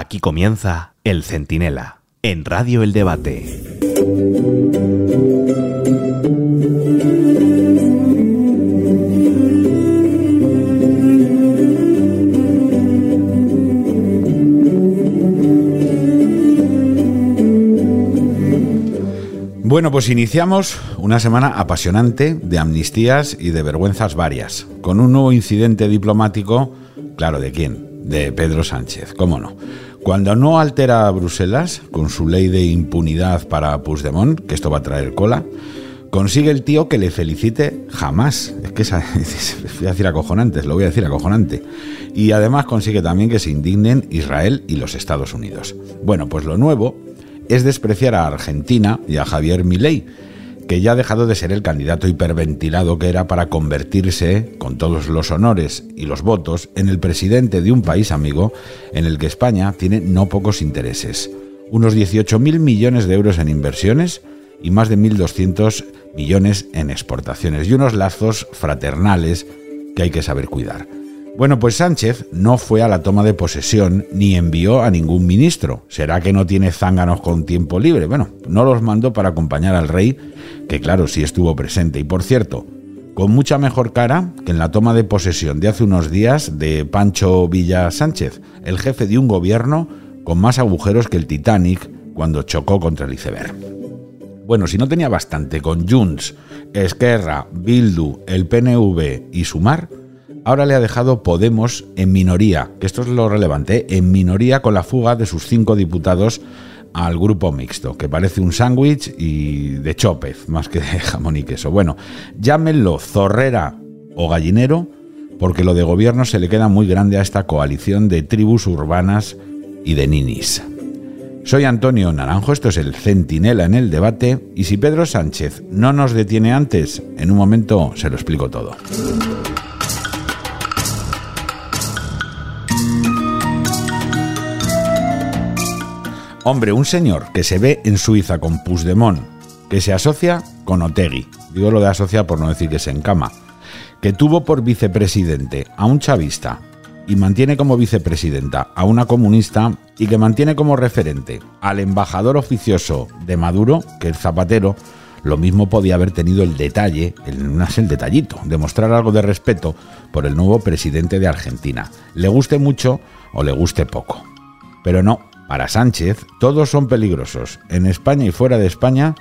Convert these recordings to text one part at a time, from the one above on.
Aquí comienza El Centinela, en Radio El Debate. Bueno, pues iniciamos una semana apasionante de amnistías y de vergüenzas varias, con un nuevo incidente diplomático, claro, ¿de quién? De Pedro Sánchez, ¿cómo no? Cuando no altera a Bruselas con su ley de impunidad para Puigdemont, que esto va a traer cola, consigue el tío que le felicite jamás. Es que es, voy a decir acojonante, lo voy a decir acojonante. Y además consigue también que se indignen Israel y los Estados Unidos. Bueno, pues lo nuevo es despreciar a Argentina y a Javier Milei, que ya ha dejado de ser el candidato hiperventilado que era para convertirse, con todos los honores y los votos, en el presidente de un país amigo en el que España tiene no pocos intereses. Unos 18.000 millones de euros en inversiones y más de 1.200 millones en exportaciones y unos lazos fraternales que hay que saber cuidar. Bueno, pues Sánchez no fue a la toma de posesión ni envió a ningún ministro. ¿Será que no tiene zánganos con tiempo libre? Bueno, no los mandó para acompañar al rey, que claro, sí estuvo presente. Y por cierto, con mucha mejor cara que en la toma de posesión de hace unos días de Pancho Villa Sánchez, el jefe de un gobierno con más agujeros que el Titanic cuando chocó contra el iceberg. Bueno, si no tenía bastante con Junts, Esquerra, Bildu, el PNV y Sumar, ahora le ha dejado Podemos en minoría, que esto es lo relevante, en minoría con la fuga de sus cinco diputados al grupo mixto, que parece un sándwich y de chopez, más que de jamón y queso. Bueno, llámenlo zorrera o gallinero, porque lo de gobierno se le queda muy grande a esta coalición de tribus urbanas y de ninis. Soy Antonio Naranjo, esto es el Centinela en el debate, y si Pedro Sánchez no nos detiene antes, en un momento se lo explico todo. Hombre, un señor que se ve en Suiza con Puigdemont, que se asocia con Otegui, digo lo de asocia por no decir que se encama, que tuvo por vicepresidente a un chavista y mantiene como vicepresidenta a una comunista y que mantiene como referente al embajador oficioso de Maduro, que el Zapatero, lo mismo podía haber tenido el detalle, el, el detallito, de mostrar algo de respeto por el nuevo presidente de Argentina, le guste mucho o le guste poco. Pero no, para Sánchez, todos son peligrosos, en España y fuera de España,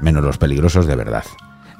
menos los peligrosos de verdad.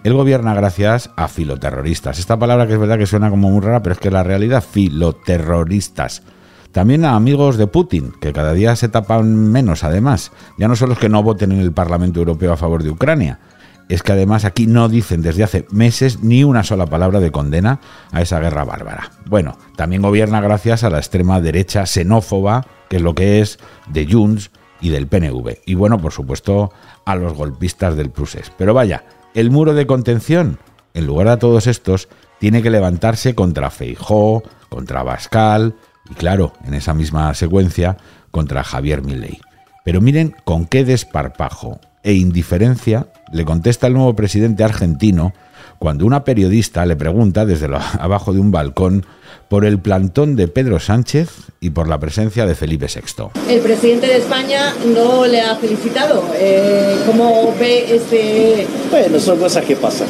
Él gobierna gracias a filoterroristas. Esta palabra que es verdad que suena como muy rara, pero es que la realidad, filoterroristas. También a amigos de Putin, que cada día se tapan menos además. Ya no son los que no voten en el Parlamento Europeo a favor de Ucrania, es que además aquí no dicen desde hace meses ni una sola palabra de condena a esa guerra bárbara. Bueno, también gobierna gracias a la extrema derecha xenófoba, que es lo que es de Junts y del PNV. Y bueno, por supuesto, a los golpistas del Prusés. Pero vaya, el muro de contención, en lugar de todos estos, tiene que levantarse contra Feijó, contra Bascal y claro, en esa misma secuencia, contra Javier Milei. Pero miren con qué desparpajo e indiferencia le contesta el nuevo presidente argentino cuando una periodista le pregunta desde abajo de un balcón por el plantón de Pedro Sánchez y por la presencia de Felipe VI. El presidente de España no le ha felicitado. Eh, ¿Cómo ve este...? Bueno, son cosas que pasan.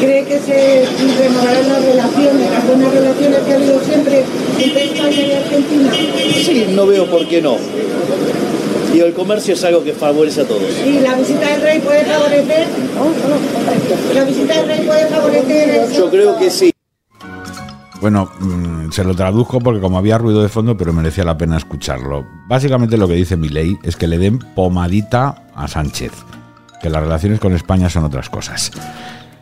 ¿Cree que se renovarán las relaciones, las buenas relaciones que ha habido siempre entre España y Argentina? Sí, no veo por qué no. Digo, el comercio es algo que favorece a todos. ¿Y la visita del rey puede favorecer? ¿La visita del rey puede favorecer? Yo creo que sí. Bueno, mm, se lo traduzco porque como había ruido de fondo, pero merecía la pena escucharlo. Básicamente lo que dice mi ley es que le den pomadita a Sánchez, que las relaciones con España son otras cosas.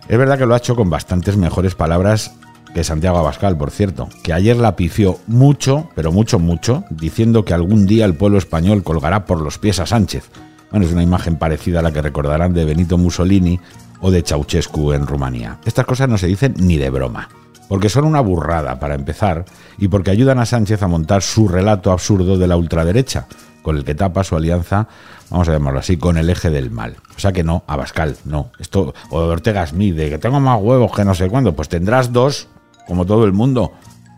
Es verdad que lo ha hecho con bastantes mejores palabras que Santiago Abascal, por cierto, que ayer la pifió mucho, pero mucho, mucho, diciendo que algún día el pueblo español colgará por los pies a Sánchez. Bueno, es una imagen parecida a la que recordarán de Benito Mussolini o de Ceausescu en Rumanía. Estas cosas no se dicen ni de broma, porque son una burrada para empezar y porque ayudan a Sánchez a montar su relato absurdo de la ultraderecha, con el que tapa su alianza, vamos a llamarlo así, con el eje del mal. O sea que no, Abascal, no. Esto, o Ortega Smith, de que tengo más huevos que no sé cuándo, pues tendrás dos, como todo el mundo.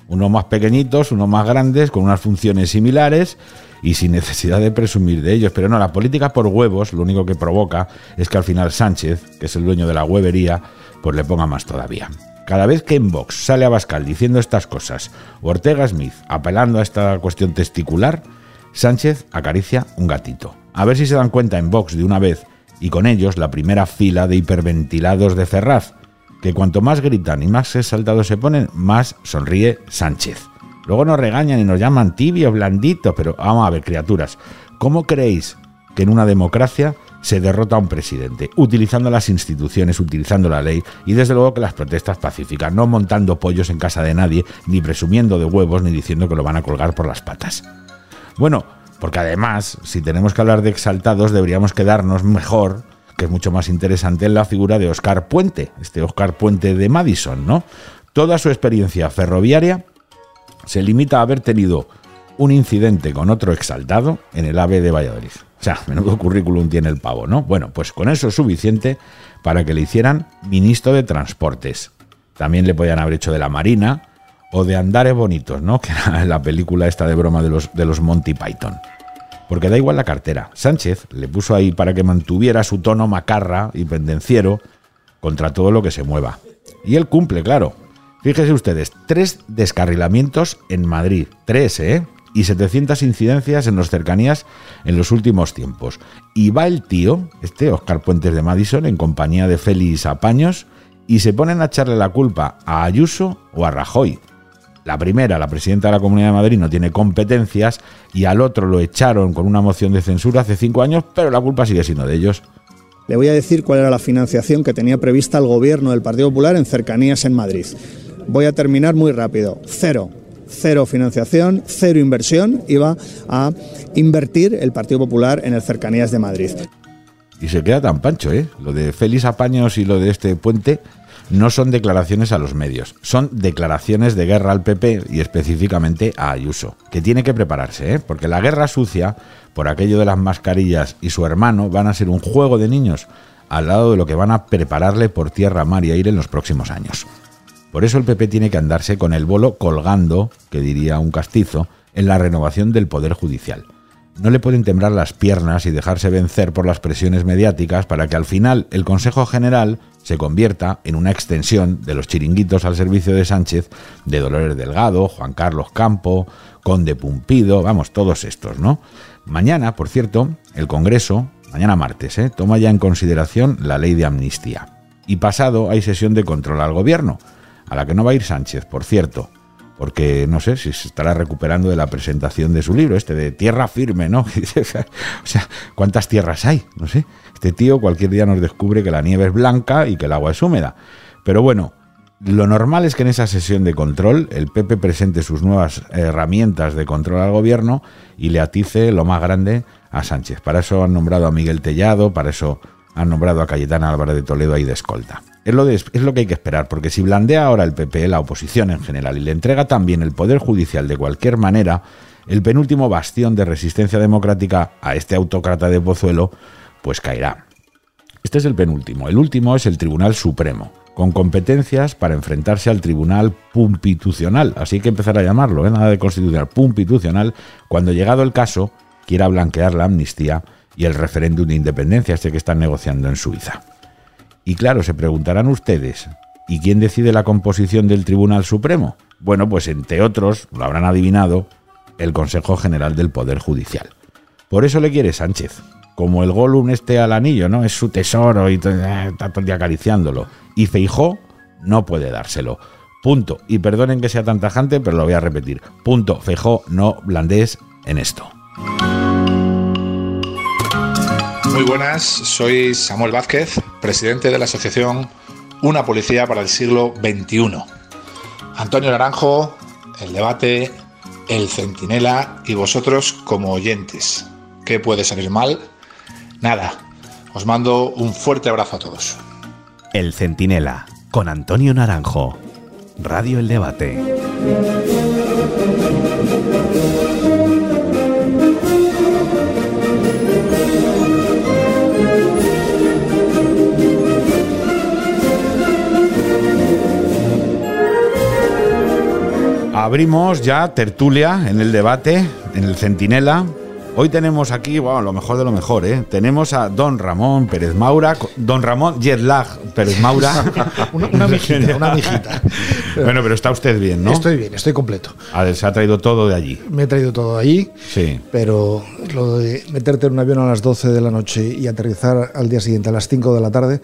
Unos más pequeñitos, unos más grandes, con unas funciones similares y sin necesidad de presumir de ellos. Pero no, la política por huevos lo único que provoca es que al final Sánchez, que es el dueño de la huevería, pues le ponga más todavía. Cada vez que en Vox sale a Bascal diciendo estas cosas, Ortega Smith apelando a esta cuestión testicular, Sánchez acaricia un gatito. A ver si se dan cuenta en Vox de una vez, y con ellos la primera fila de hiperventilados de Ferraz, que cuanto más gritan y más exaltados se ponen, más sonríe Sánchez. Luego nos regañan y nos llaman tibios, blanditos, pero vamos a ver, criaturas, ¿cómo creéis que en una democracia se derrota a un presidente, utilizando las instituciones, utilizando la ley y desde luego que las protestas pacíficas, no montando pollos en casa de nadie, ni presumiendo de huevos, ni diciendo que lo van a colgar por las patas. Bueno, porque además, si tenemos que hablar de exaltados, deberíamos quedarnos mejor, que es mucho más interesante, en la figura de Oscar Puente, este Oscar Puente de Madison, ¿no? Toda su experiencia ferroviaria se limita a haber tenido un incidente con otro exaltado en el AVE de Valladolid. O sea, menudo currículum tiene el pavo, ¿no? Bueno, pues con eso es suficiente para que le hicieran ministro de Transportes. También le podían haber hecho de la Marina o de Andares Bonitos, ¿no? Que era la película esta de broma de los, de los Monty Python. Porque da igual la cartera. Sánchez le puso ahí para que mantuviera su tono macarra y pendenciero contra todo lo que se mueva. Y él cumple, claro. Fíjense ustedes, tres descarrilamientos en Madrid. Tres, ¿eh? Y 700 incidencias en las cercanías en los últimos tiempos. Y va el tío, este Oscar Puentes de Madison, en compañía de Félix Apaños, y se ponen a echarle la culpa a Ayuso o a Rajoy. La primera, la presidenta de la Comunidad de Madrid, no tiene competencias y al otro lo echaron con una moción de censura hace cinco años, pero la culpa sigue siendo de ellos. Le voy a decir cuál era la financiación que tenía prevista el gobierno del Partido Popular en cercanías en Madrid. Voy a terminar muy rápido. Cero cero financiación, cero inversión, iba a invertir el Partido Popular en el Cercanías de Madrid. Y se queda tan pancho, ¿eh? Lo de Félix Apaños y lo de este puente no son declaraciones a los medios, son declaraciones de guerra al PP y específicamente a Ayuso, que tiene que prepararse, ¿eh? porque la guerra sucia, por aquello de las mascarillas y su hermano, van a ser un juego de niños al lado de lo que van a prepararle por tierra, mar y aire en los próximos años. Por eso el PP tiene que andarse con el bolo colgando, que diría un castizo, en la renovación del Poder Judicial. No le pueden temblar las piernas y dejarse vencer por las presiones mediáticas para que al final el Consejo General se convierta en una extensión de los chiringuitos al servicio de Sánchez, de Dolores Delgado, Juan Carlos Campo, Conde Pumpido, vamos, todos estos, ¿no? Mañana, por cierto, el Congreso, mañana martes, ¿eh? toma ya en consideración la ley de amnistía. Y pasado hay sesión de control al gobierno a la que no va a ir Sánchez, por cierto, porque no sé si se estará recuperando de la presentación de su libro, este de Tierra Firme, ¿no? o sea, ¿cuántas tierras hay? No sé. Este tío cualquier día nos descubre que la nieve es blanca y que el agua es húmeda. Pero bueno, lo normal es que en esa sesión de control el PP presente sus nuevas herramientas de control al gobierno y le atice lo más grande a Sánchez. Para eso han nombrado a Miguel Tellado, para eso han nombrado a Cayetana Álvarez de Toledo ahí de escolta. Es lo, es lo que hay que esperar, porque si blandea ahora el PP, la oposición en general, y le entrega también el Poder Judicial de cualquier manera, el penúltimo bastión de resistencia democrática a este autócrata de Pozuelo, pues caerá. Este es el penúltimo. El último es el Tribunal Supremo, con competencias para enfrentarse al Tribunal Pumpitucional. Así hay que empezar a llamarlo, ¿eh? nada de constitucional, Pumpitucional, cuando llegado el caso quiera blanquear la amnistía y el referéndum de independencia, este que están negociando en Suiza. Y claro, se preguntarán ustedes, ¿y quién decide la composición del Tribunal Supremo? Bueno, pues entre otros, lo habrán adivinado, el Consejo General del Poder Judicial. Por eso le quiere Sánchez. Como el Gollum este al anillo, ¿no? Es su tesoro y eh, está todo el día acariciándolo. Y Feijó no puede dárselo. Punto. Y perdonen que sea tan tajante, pero lo voy a repetir. Punto. Feijó no blandés en esto. Muy buenas, soy Samuel Vázquez, presidente de la asociación Una Policía para el Siglo XXI. Antonio Naranjo, el debate, el centinela y vosotros como oyentes. ¿Qué puede salir mal? Nada. Os mando un fuerte abrazo a todos. El centinela con Antonio Naranjo. Radio El Debate. Abrimos ya tertulia en el debate, en el Centinela. Hoy tenemos aquí, bueno, lo mejor de lo mejor, ¿eh? Tenemos a don Ramón Pérez Maura, don Ramón Jetlag Pérez Maura. una, una mijita, una mijita. bueno, pero está usted bien, ¿no? Estoy bien, estoy completo. A ver, se ha traído todo de allí. Me he traído todo allí, Sí. pero lo de meterte en un avión a las 12 de la noche y aterrizar al día siguiente a las 5 de la tarde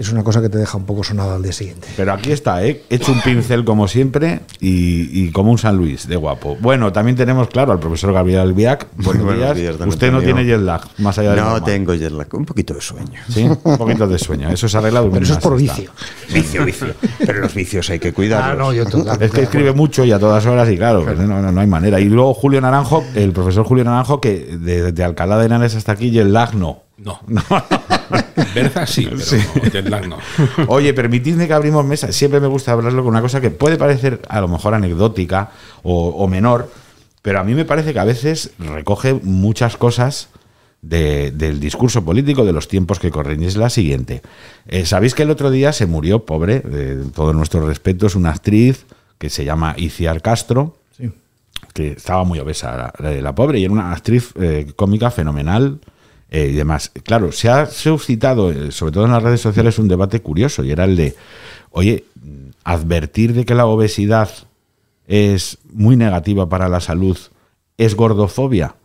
es una cosa que te deja un poco sonado al día siguiente. Pero aquí está, ¿eh? Hecho un pincel como siempre y, y como un San Luis, de guapo. Bueno, también tenemos, claro, al profesor Gabriel Albiac. Buenos, Buenos días. Usted no tiene jet lag, más allá de No normal. tengo jet lag, un poquito de sueño. Sí, un poquito de sueño. Eso se arregla Pero eso es por vicio. Vicio, vicio. Pero los vicios hay que cuidarlos. Ah, no, yo total- Es que escribe mucho y a todas horas y claro, no, no- no hay manera. Y luego Julio Naranjo, el profesor Julio Naranjo, que de, de Alcalá de Henares hasta aquí, jet lag no. No. Berza sí, pero jet lag no. Oye, permitidme que abrimos mesa. Siempre me gusta hablarlo con una cosa que puede parecer a lo mejor anecdótica o, o menor, pero a mí me parece que a veces recoge muchas cosas de- del discurso político de los tiempos que corren. Y es la siguiente. Eh, Sabéis que el otro día se murió, pobre, de todo nuestro respeto, es una actriz que se llama Iciar Castro, Sí. que estaba muy obesa la, la- la pobre y era una actriz eh, cómica fenomenal eh, y demás. Claro, se ha suscitado, eh, sobre todo en las redes sociales, un debate curioso y era el de, oye, advertir de que la obesidad es muy negativa para la salud es gordofobia.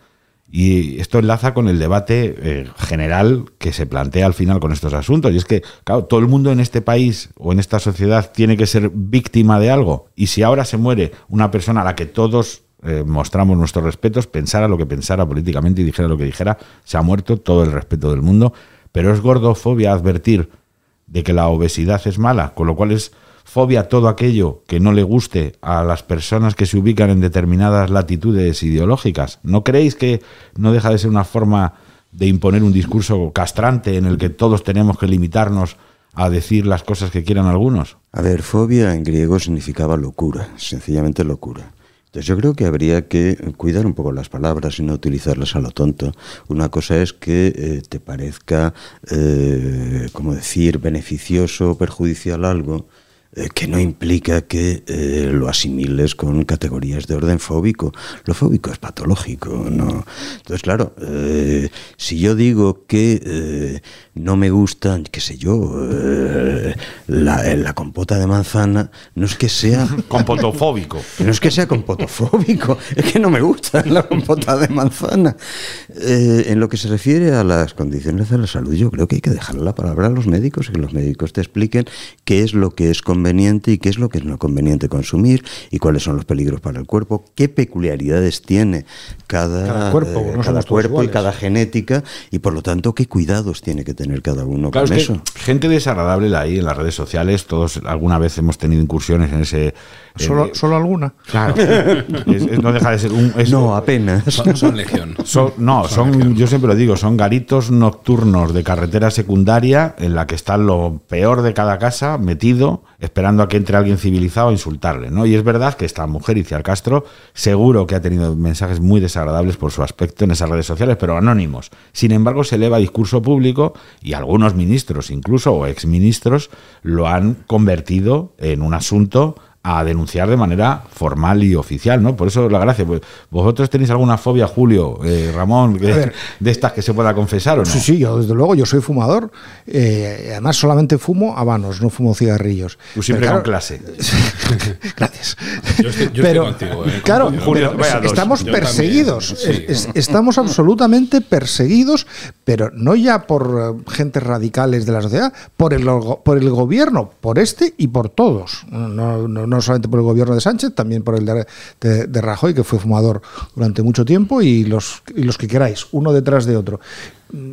Y esto enlaza con el debate eh, general que se plantea al final con estos asuntos. Y es que, claro, todo el mundo en este país o en esta sociedad tiene que ser víctima de algo. Y si ahora se muere una persona a la que todos eh, mostramos nuestros respetos, pensara lo que pensara políticamente y dijera lo que dijera, se ha muerto todo el respeto del mundo. Pero es gordofobia advertir de que la obesidad es mala, con lo cual es fobia todo aquello que no le guste a las personas que se ubican en determinadas latitudes ideológicas. ¿No creéis que no deja de ser una forma de imponer un discurso castrante en el que todos tenemos que limitarnos a decir las cosas que quieran algunos? A ver, fobia en griego significaba locura, sencillamente locura. Entonces yo creo que habría que cuidar un poco las palabras y no utilizarlas a lo tonto. Una cosa es que eh, te parezca, eh, como decir, beneficioso o perjudicial algo, eh, que no implica que eh, lo asimiles con categorías de orden fóbico. Lo fóbico es patológico, ¿no? Entonces, claro, eh, si yo digo que no me gusta, qué sé yo, la, la compota de manzana, no es que sea... Compotofóbico. No es que sea compotofóbico, es que no me gusta la compota de manzana. En lo que se refiere a las condiciones de la salud, yo creo que hay que dejar la palabra a los médicos y que los médicos te expliquen qué es lo que es conveniente y qué es lo que es no conveniente consumir y cuáles son los peligros para el cuerpo, qué peculiaridades tiene cada, Cada cuerpo, eh, no cada cuerpo y iguales. cada genética y por lo tanto qué cuidados tiene que tener cada uno Claro, con es que eso. gente desagradable la hay en las redes sociales, todos alguna vez hemos tenido incursiones en ese... Solo, eh, solo alguna. Claro, Es- es- no deja de ser un... es- No, apenas. Son, son legión. Son- no, son, yo siempre lo digo, son garitos nocturnos de carretera secundaria en la que está lo peor de cada casa metido, esperando a que entre alguien civilizado a insultarle, ¿no? Y es verdad que esta mujer, Iciar Castro, seguro que ha tenido mensajes muy desagradables por su aspecto en esas redes sociales, pero anónimos. Sin embargo, se eleva discurso público y algunos ministros, incluso, o exministros, lo han convertido en un asunto a denunciar de manera formal y oficial, ¿no? Por eso la gracia. Pues, ¿Vosotros tenéis alguna fobia, Julio, eh, Ramón, que- ver. de estas que se pueda confesar o no? Sí, sí, yo desde luego, yo soy fumador. eh, además, solamente fumo habanos, no fumo cigarrillos. Tú siempre Pero con claro, clase. Yo Gracias. estoy- yo estoy pero, contigo, eh, claro, contigo. Julio, pero vaya estamos Yo perseguidos. también, sí. Es- es- estamos absolutamente perseguidos, pero no ya por gentes radicales de la sociedad, por el, por el gobierno, por este y por todos. No, no, no solamente por el gobierno de Sánchez, también por el de, de- de Rajoy, que fue fumador durante mucho tiempo, y los, y los que queráis, uno detrás de otro.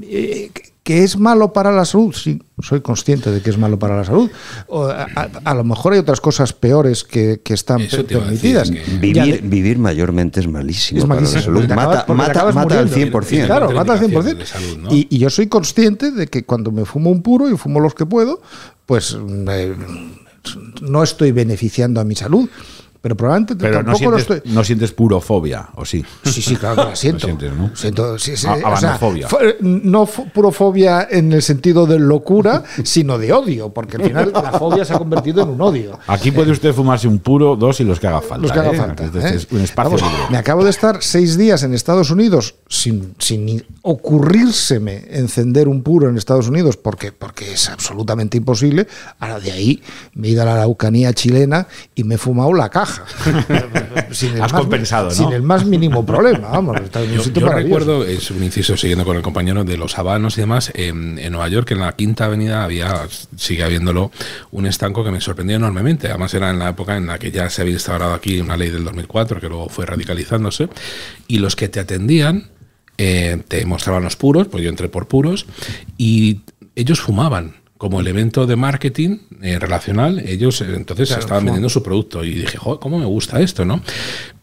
Eh, ¿Que es malo para la salud? Sí, soy consciente de que es malo para la salud. O, a, a- a lo mejor hay otras cosas peores que, que están permitidas. que- Vivir, de- vivir mayormente es malísimo, es para malísimo, la salud. Mata, mata, mata al muriendo. 100%. Claro, mata al 100%. indicaciones de salud, ¿no? y, y yo soy consciente de que cuando me fumo un puro y fumo los que puedo, pues eh, no estoy beneficiando a mi salud. Pero probablemente Pero no tampoco lo sientes, estoy. no sientes purofobia, ¿o sí? Sí, sí, claro que la siento. Lo sientes, ¿no? Siento, sí, sí, A- o sea, no purofobia en el sentido de locura, sino de odio, porque al final la fobia se ha convertido en un odio. Aquí puede usted fumarse un puro, dos y los que haga falta. Los que haga ¿eh? falta. Este ¿eh? es un espacio Vamos, libre. me acabo de estar seis días en Estados Unidos sin, sin ocurrírseme encender un puro en Estados Unidos porque, porque es absolutamente imposible. Ahora de ahí me he ido a la Araucanía chilena y me he fumado la caja. sin el Has más- compensado, ¿no? Sin el más mínimo problema. Vamos, está en un Yo, sitio yo maravilloso. recuerdo, es un inciso siguiendo con el compañero de los habanos y demás, en, en Nueva York, en la Quinta Avenida, había, sigue habiéndolo, un estanco que me sorprendió enormemente. Además, era en la época en la que ya se había instaurado aquí una ley del 2004, que luego fue radicalizándose, y los que te atendían eh, te mostraban los puros, pues yo entré por puros, y ellos fumaban. Como elemento de marketing eh, relacional, ellos eh, entonces Claro, estaban vendiendo su producto. Y dije, joder, ¿cómo me gusta esto, no?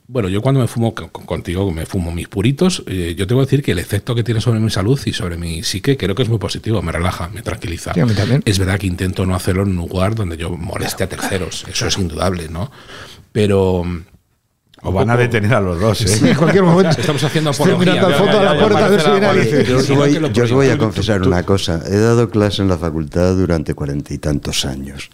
Bueno, yo cuando me fumo co- contigo, me fumo mis puritos, eh, yo tengo que decir que el efecto que tiene sobre mi salud y sobre mi psique creo que es muy positivo, me relaja, me tranquiliza. Sí, a mí también. Es verdad que intento no hacerlo en un lugar donde yo moleste a terceros, eso es indudable, ¿no? Pero... O van a detener a los dos, ¿eh? Sí, en cualquier momento. Estamos haciendo Estoy apología. mirando al Ya, fondo ya, de la ya, puerta ya, a ver ya, si viene ya, alguien. ya, Yo os voy, que lo yo os voy a confesar una cosa. He dado clase en la facultad durante cuarenta y tantos años.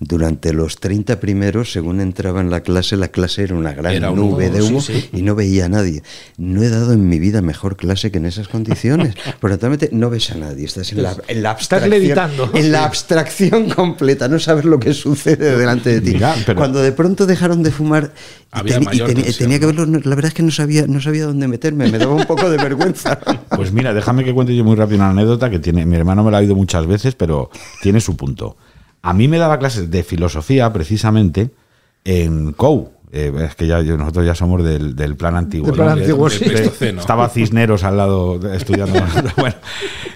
Durante los 30 primeros, según entraba en la clase, la clase era una gran Era un nube humo, de sí, humo sí. y no veía a nadie. No he dado en mi vida mejor clase que en esas condiciones. Por lo tanto, no ves a nadie. Estás en la, en la Estás abstracción. levitando. En la abstracción completa. No sabes lo que sucede delante de ti. Mira, pero- Cuando de pronto dejaron de fumar y, y tensión, tenía que verlo, no, la verdad es que no sabía, no sabía dónde meterme. Me daba un poco de vergüenza. Pues mira, déjame que cuente yo muy rápido una anécdota que tiene. Mi hermano me la ha oído muchas veces, pero tiene su punto. A mí me daba clases de filosofía, precisamente, en COU. Eh, es que ya nosotros ya somos del, del plan antiguo. Del plan ¿no? antiguo, sí. Estaba Cisneros al lado de- estudiando. bueno,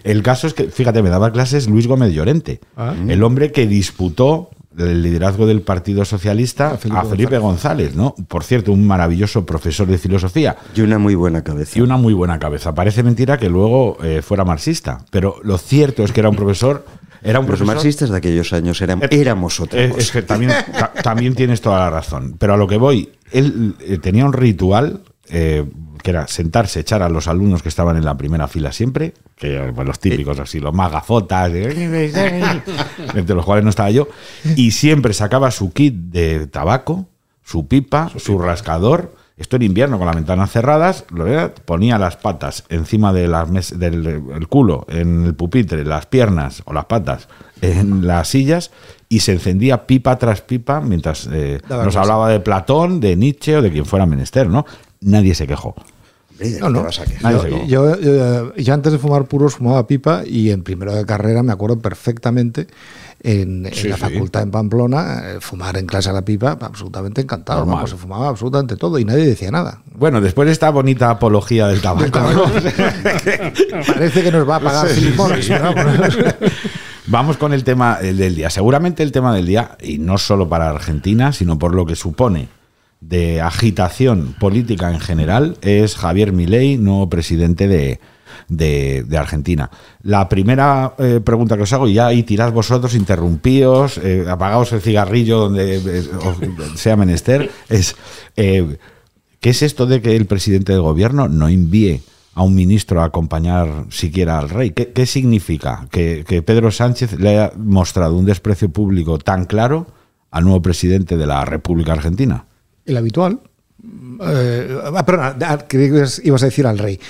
el caso es que, fíjate, me daba clases Luis Gómez Llorente, Ah. el hombre que disputó el liderazgo del Partido Socialista a Felipe Felipe, González, ¿no? Por cierto, un maravilloso profesor de filosofía Y una muy buena cabeza. y una muy buena cabeza. Parece mentira que luego eh, fuera marxista, pero lo cierto es que era un profesor. Era un Los profesor. marxistas de aquellos años eran, Eh, éramos otra cosa. es que también, ta- también tienes toda la razón. Pero a lo que voy, él eh, tenía un ritual eh, que era sentarse, echar a los alumnos que estaban en la primera fila siempre, que eh, pues, los típicos así, los más gafotas, de- entre los cuales no estaba yo, y siempre sacaba su kit de tabaco, su pipa, su rascador. Esto en invierno con las ventanas cerradas, lo era, ponía las patas encima de las mes- del el culo, en el pupitre, las piernas o las patas en las sillas y se encendía pipa tras pipa mientras eh, nos hablaba de Platón, de Nietzsche o de quien fuera menester, ¿no? Nadie se quejó. Hombre, ¿de No, no. vas a Yo, yo, yo- yo antes de fumar puros fumaba pipa y en primero de carrera me acuerdo perfectamente en, en Sí, la sí. facultad en Pamplona, eh, fumar en clase a la pipa, absolutamente encantado. Se fumaba absolutamente todo y nadie decía nada. Bueno, después de esta bonita apología del tabaco, Parece que nos va a pagar pero vamos. Vamos con el tema el del día. Seguramente el tema del día, y no solo para Argentina, sino por lo que supone de agitación política en general, es Javier Milei, nuevo presidente de, Argentina. La primera eh, pregunta que os hago, y ya ahí tirad vosotros, interrumpíos, eh, apagaos el cigarrillo donde eh, sea menester, es ¿qué es esto de que el presidente del gobierno no envíe a un ministro a acompañar siquiera al rey? ¿Qué, qué significa que, que Pedro Sánchez le haya mostrado un desprecio público tan claro al nuevo presidente de la República Argentina? El habitual. Eh, ah, perdona, ah, que ibas a decir al rey.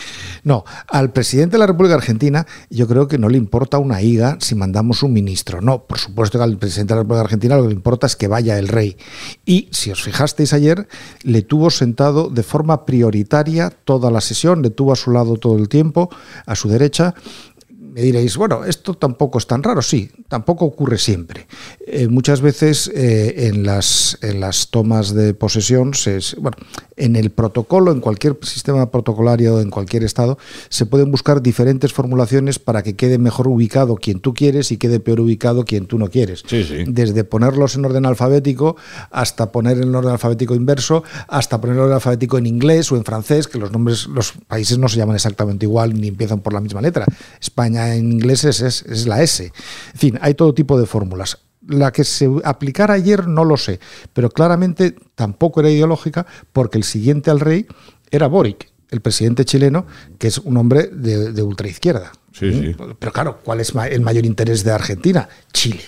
No, al presidente de la República Argentina yo creo que no le importa una higa si mandamos un ministro. No, por supuesto que al presidente de la República Argentina lo que le importa es que vaya el rey. Y si os fijasteis ayer, le tuvo sentado de forma prioritaria toda la sesión, le tuvo a su lado todo el tiempo, a su derecha. Me diréis, bueno, esto tampoco es tan raro, sí, tampoco ocurre siempre. Eh, muchas veces eh, en, las, en las tomas de posesión, se, bueno, en el protocolo, en cualquier sistema protocolario, en cualquier estado, se pueden buscar diferentes formulaciones para que quede mejor ubicado quien tú quieres y quede peor ubicado quien tú no quieres. Sí, sí. Desde ponerlos en orden alfabético hasta poner en orden alfabético inverso, hasta poner en orden alfabético en inglés o en francés, que los nombres, los países no se llaman exactamente igual ni empiezan por la misma letra. España en inglés es, es- es la S. En fin, hay todo tipo de fórmulas. la que se aplicara ayer no lo sé, pero claramente tampoco era ideológica porque el siguiente al rey era Boric, el presidente chileno, que es un hombre de, de ultraizquierda. Sí, sí. Pero claro, ¿cuál es el mayor interés de Argentina? Chile.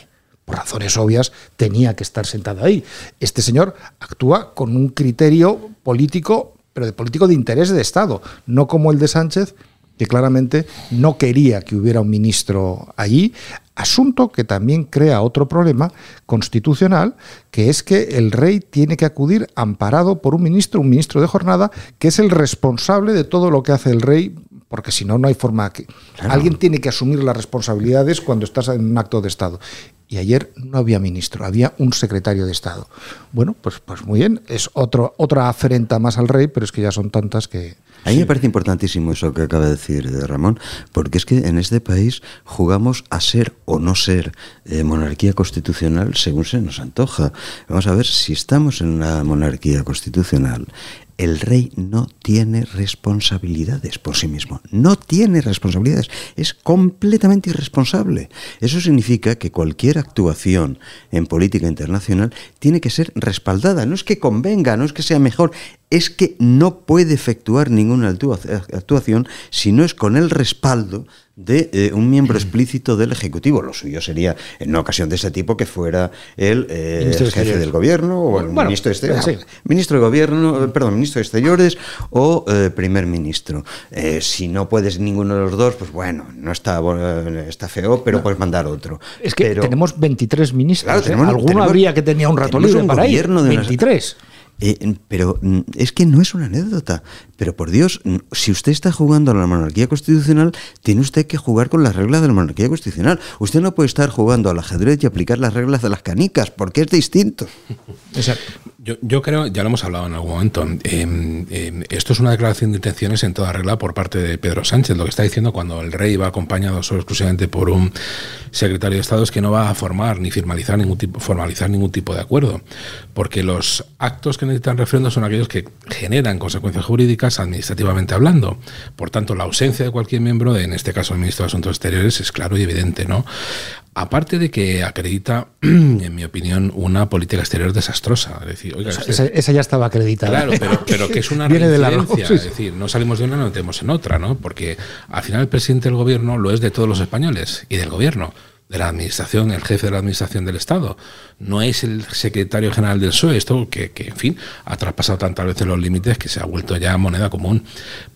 Por razones obvias, tenía que estar sentado ahí. Este señor actúa con un criterio político, pero de político de interés de Estado, no como el de Sánchez, que claramente no quería que hubiera un ministro allí, asunto que también crea otro problema constitucional, que es que el rey tiene que acudir amparado por un ministro, un ministro de jornada, que es el responsable de todo lo que hace el rey, porque si no, no hay forma que... Alguien tiene que asumir las responsabilidades cuando estás en un acto de Estado. Y ayer no había ministro, había un secretario de Estado. Bueno, pues, pues muy bien, es otro, otra afrenta más al rey, pero es que ya son tantas que... A mí me parece importantísimo eso que acaba de decir eh, Ramón, porque es que en este país jugamos a ser o no ser eh, monarquía constitucional según se nos antoja. Vamos a ver, si estamos en una monarquía constitucional, el rey no tiene responsabilidades por sí mismo. No tiene responsabilidades. Es completamente irresponsable. Eso significa que cualquier actuación en política internacional tiene que ser respaldada. No es que convenga, no es que sea mejor, es que no puede efectuar ninguna actua- actuación si no es con el respaldo de eh, un miembro explícito del Ejecutivo. Lo suyo sería, en una ocasión de ese tipo, que fuera el eh, jefe Exteriores. del gobierno o el Bueno, ministro de Exteriores. sí. Ministro de Gobierno, eh, perdón, ministro de Exteriores o eh, primer ministro. Si no puedes ninguno de los dos, pues bueno, no está, está feo, pero puedes mandar otro. Es que Pero- tenemos 23 ministros. Claro, tenemos- Alguno tenemos- habría que tenía un rato libre un para ir. gobierno de una- 23. Eh, pero mm, es que no es una anécdota. Pero por Dios, si usted está jugando a la monarquía constitucional, tiene usted que jugar con las reglas de la monarquía constitucional. Usted no puede estar jugando al ajedrez y aplicar las reglas de las canicas, porque es distinto. Exacto. Yo, yo creo, ya lo hemos hablado en algún momento, em, em, esto es una declaración de intenciones en toda regla por parte de Pedro Sánchez. Lo que está diciendo cuando el rey va acompañado solo exclusivamente por un secretario de Estado es que no va a formar ni formalizar ningún tipo, formalizar ningún tipo de acuerdo, porque los actos que necesitan referendo son aquellos que generan consecuencias jurídicas administrativamente hablando. Por tanto, la ausencia de cualquier miembro, de, en este caso el ministro de Asuntos Exteriores, es claro y evidente, ¿no? Aparte de que acredita, en mi opinión, una política exterior desastrosa. Es decir, oiga, Esa, esa ya estaba acreditada. Claro, pero, pero que es una Viene de sí, es decir, no salimos de una, no metemos en otra, ¿no? Porque al final el presidente del gobierno lo es de todos los españoles y del gobierno, de la administración, el jefe de la administración del Estado. No es el secretario general del PSOE, esto que, que, en fin, ha traspasado tantas veces los límites que se ha vuelto ya moneda común.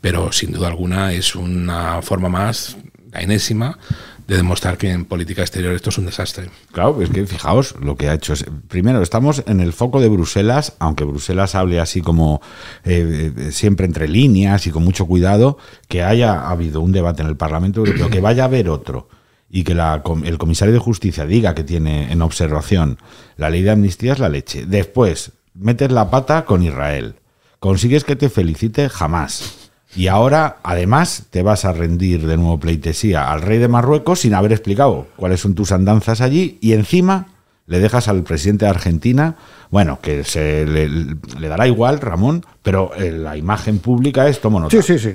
Pero sin duda alguna es una forma más, la enésima, de demostrar que en política exterior esto es un desastre. Claro, es que fijaos lo que ha hecho. es- Primero, estamos en el foco de Bruselas, aunque Bruselas hable así como eh, eh, siempre entre líneas y con mucho cuidado, que haya habido un debate en el Parlamento Europeo, que vaya a haber otro y que la el comisario de justicia diga que tiene en observación la ley de amnistía es la leche. Después, metes la pata con Israel. Consigues que te felicite jamás. Y ahora, además, te vas a rendir de nuevo pleitesía al rey de Marruecos sin haber explicado cuáles son tus andanzas allí y encima le dejas al presidente de Argentina, bueno, que se le, le dará igual, Ramón, pero eh, la imagen pública es tomo. Sí, sí, sí.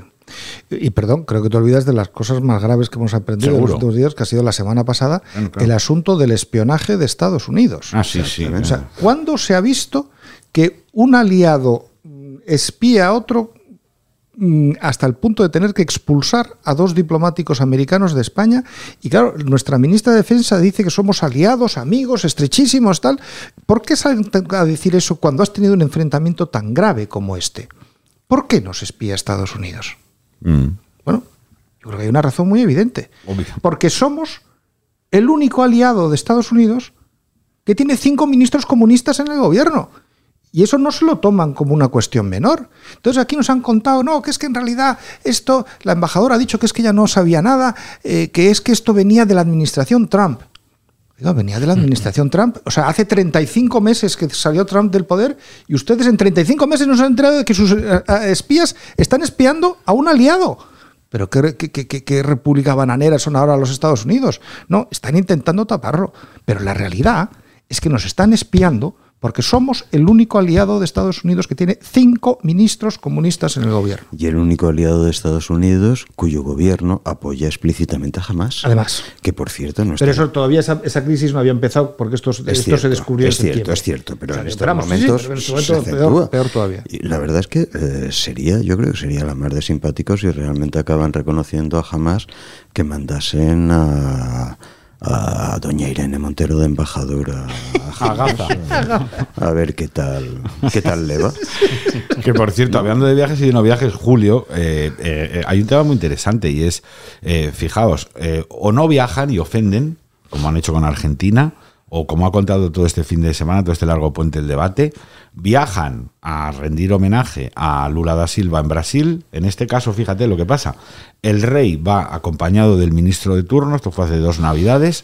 Y, perdón, creo que te olvidas de las cosas más graves que hemos aprendido en los últimos días, que ha sido la semana pasada, claro. el asunto del espionaje de Estados Unidos. Ah, sí, sí. O sea, ¿cuándo se ha visto que un aliado mm, espía a otro mm, hasta el punto de tener que expulsar a dos diplomáticos americanos de España? Y claro, nuestra ministra de Defensa dice que somos aliados, amigos, estrechísimos, tal. ¿Por qué salen a decir eso cuando has tenido un enfrentamiento tan grave como este? ¿Por qué nos espía Estados Unidos? Mm. Bueno, yo creo que hay una razón muy evidente. Obvio. Porque somos el único aliado de Estados Unidos que tiene cinco ministros comunistas en el gobierno. Y eso no se lo toman como una cuestión menor. Entonces aquí nos han contado, no, que es que en realidad esto, la embajadora ha dicho que es que ella no sabía nada, eh, que es que esto venía de la administración Trump. Venía de la administración Trump. O sea, hace 35 meses que salió Trump del poder y ustedes en 35 meses no se han enterado de que sus eh, espías están espiando a un aliado. Pero ¿qué, qué, qué- qué- qué república bananera son ahora los Estados Unidos? No, están intentando taparlo. Pero la realidad es que nos están espiando porque somos el único aliado de Estados Unidos que tiene cinco ministros comunistas en el gobierno. Y el único aliado de Estados Unidos cuyo gobierno apoya explícitamente a Hamas. Además. Que por cierto no está... Pero eso todavía esa, esa crisis no había empezado porque esto, esto Es cierto, se descubrió es en septiembre. cierto, es cierto, pero O sea, en estos esperamos, sí, sí, momentos en este se momento peor, acentúa. peor todavía. Y la verdad es que eh, sería, yo creo que sería la más de simpático si realmente acaban reconociendo a Hamas que mandasen a, a doña Irene Montero de embajadora A Gaza. a ver qué tal qué tal le va. Que por cierto, hablando de viajes y de no viajes, Julio, eh, eh, eh, hay un tema muy interesante y es, eh, fijaos, o no viajan y ofenden, como han hecho con Argentina, o como ha contado todo este fin de semana, todo este largo puente el debate, viajan a rendir homenaje a Lula da Silva en Brasil. En este caso, fíjate lo que pasa. El rey va acompañado del ministro de turno, esto fue hace dos navidades,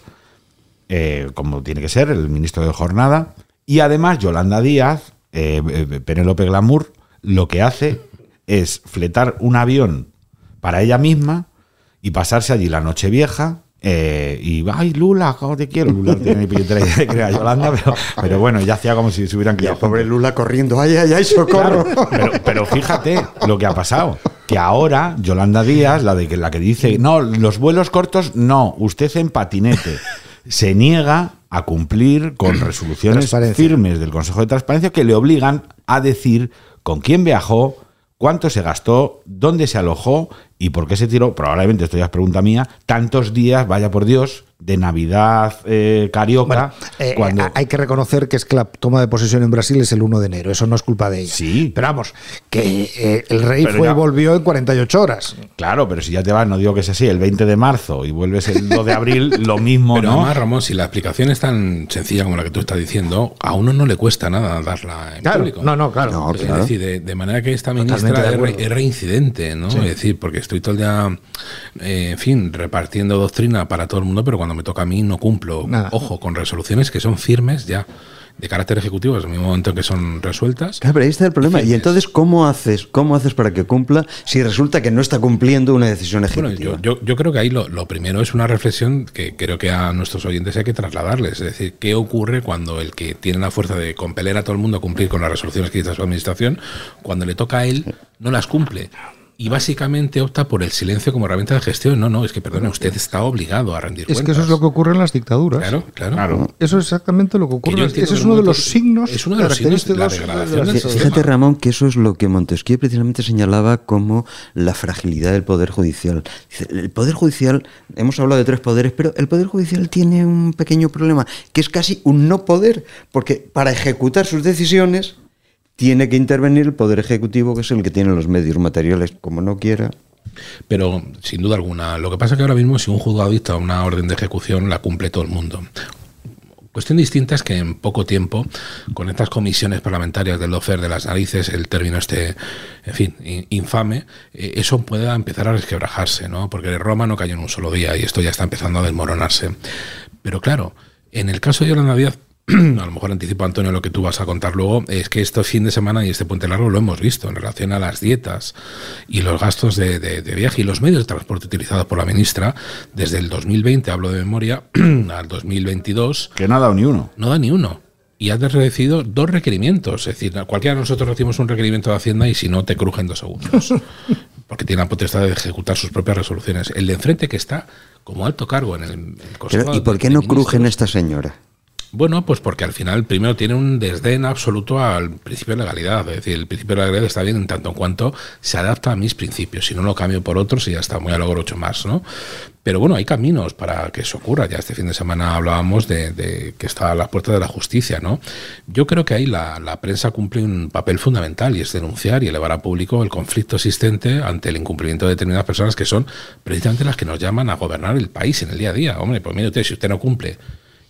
eh, como tiene que ser, el ministro de Jornada. Y además, Yolanda Díaz, eh, eh, Penélope Glamour, lo que hace es fletar un avión para ella misma y pasarse allí la noche vieja. Eh, y ay Lula, cómo te quiero. Lula no tiene ni puñetera idea de que era Yolanda, pero, pero bueno, ya hacía como si se hubieran quedado pobre Lula corriendo, ay, ay, ay, socorro. pero, pero fíjate lo que ha pasado. Que ahora Yolanda Díaz, la de que la que dice, no, los vuelos cortos, no, usted en patinete, se niega a cumplir con resoluciones firmes del Consejo de Transparencia que le obligan a decir con quién viajó, cuánto se gastó, dónde se alojó y por qué se tiró, probablemente esto ya es pregunta mía, tantos días, vaya por Dios, de Navidad eh, carioca, Eh, cuando... a- Hay que reconocer que es que la toma de posesión en Brasil es el 1 de enero, eso no es culpa de ella. Sí. Pero vamos, que eh, el rey Pero fue ya- y volvió en 48 horas. Claro, pero si ya te vas, no digo que sea así, el 20 de marzo y vuelves el 2 de abril, lo mismo, Pero ¿no? además, Ramón, si la explicación es tan sencilla como la que tú estás diciendo, a uno no le cuesta nada darla en Claro, público. no, no, claro. No, Es decir, de, de manera que esta ministra es, re- es reincidente, ¿no? Es decir, porque estoy todo el día, eh, en fin, repartiendo doctrina para todo el mundo, pero cuando me toca a mí no cumplo. Nada. Ojo, con resoluciones que son firmes ya, de carácter ejecutivo, desde el mismo momento en que son resueltas. Claro, pero ahí está el problema. Y entonces, ¿cómo haces, cómo haces para que cumpla si resulta que no está cumpliendo una decisión Bueno, ejecutiva? yo, yo, yo creo que ahí lo, lo primero es una reflexión que creo que a nuestros oyentes hay que trasladarles. Es decir, ¿qué ocurre cuando el que tiene la fuerza de compeler a todo el mundo a cumplir con las resoluciones que dice su administración, cuando le toca a él, no las cumple? Y básicamente opta por el silencio como herramienta de gestión. No, no, es que perdone, usted está obligado a rendir Es que cuentas. eso es lo que ocurre en las dictaduras. Claro, claro. Claro. Eso es exactamente lo que Que ocurre. yo en las- entiendo Ese es que uno de los signos es uno de los signos de la degradación de. Fíjate, Ramón, que eso es lo que Montesquieu precisamente señalaba como la fragilidad del Poder Judicial. El Poder Judicial, hemos hablado de tres poderes, pero el Poder Judicial tiene un pequeño problema, que es casi un no poder, porque para ejecutar sus decisiones tiene que intervenir el Poder Ejecutivo, que es el que tiene los medios materiales, como no quiera. Pero sin duda alguna, lo que pasa es que ahora mismo si un juzgado dicta una orden de ejecución la cumple todo el mundo. Cuestión distinta es que en poco tiempo, con estas comisiones parlamentarias del lofer de las narices, el término este, en fin, in- infame, eh, eso pueda empezar a resquebrajarse, ¿no? Porque Roma no cayó en un solo día y esto ya está empezando a desmoronarse. Pero claro, en el caso de Yolanda Díaz, a lo mejor anticipo, Antonio, lo que tú vas a contar luego, es que este fin de semana y este puente largo lo hemos visto en relación a las dietas y los gastos de, de- de viaje y los medios de transporte utilizados por la ministra desde el 2020, hablo de memoria, al 2022, Que no ha dado ni uno. no da ni uno. Y has recibido dos requerimientos. Es decir, cualquiera de nosotros recibimos un requerimiento de Hacienda y si no, te crujen dos segundos. Porque tiene la potestad de ejecutar sus propias resoluciones. El de enfrente que está como alto cargo en el, el Pero, ¿Y por qué no crujen esta señora? Bueno, pues porque al final primero tiene un desdén absoluto al principio de legalidad. Es decir, el principio de legalidad está bien en tanto en cuanto se adapta a mis principios. Si no lo cambio por otros y ya está, muy a logro ocho más, ¿no? Pero bueno, hay caminos para que eso ocurra. Ya este fin de semana hablábamos de, de que está a las puertas de la justicia, ¿no? Yo creo que ahí la, la prensa cumple un papel fundamental y es denunciar y elevar a público el conflicto existente ante el incumplimiento de determinadas personas que son precisamente las que nos llaman a gobernar el país en el día a día. Hombre, pues mire usted, si usted no cumple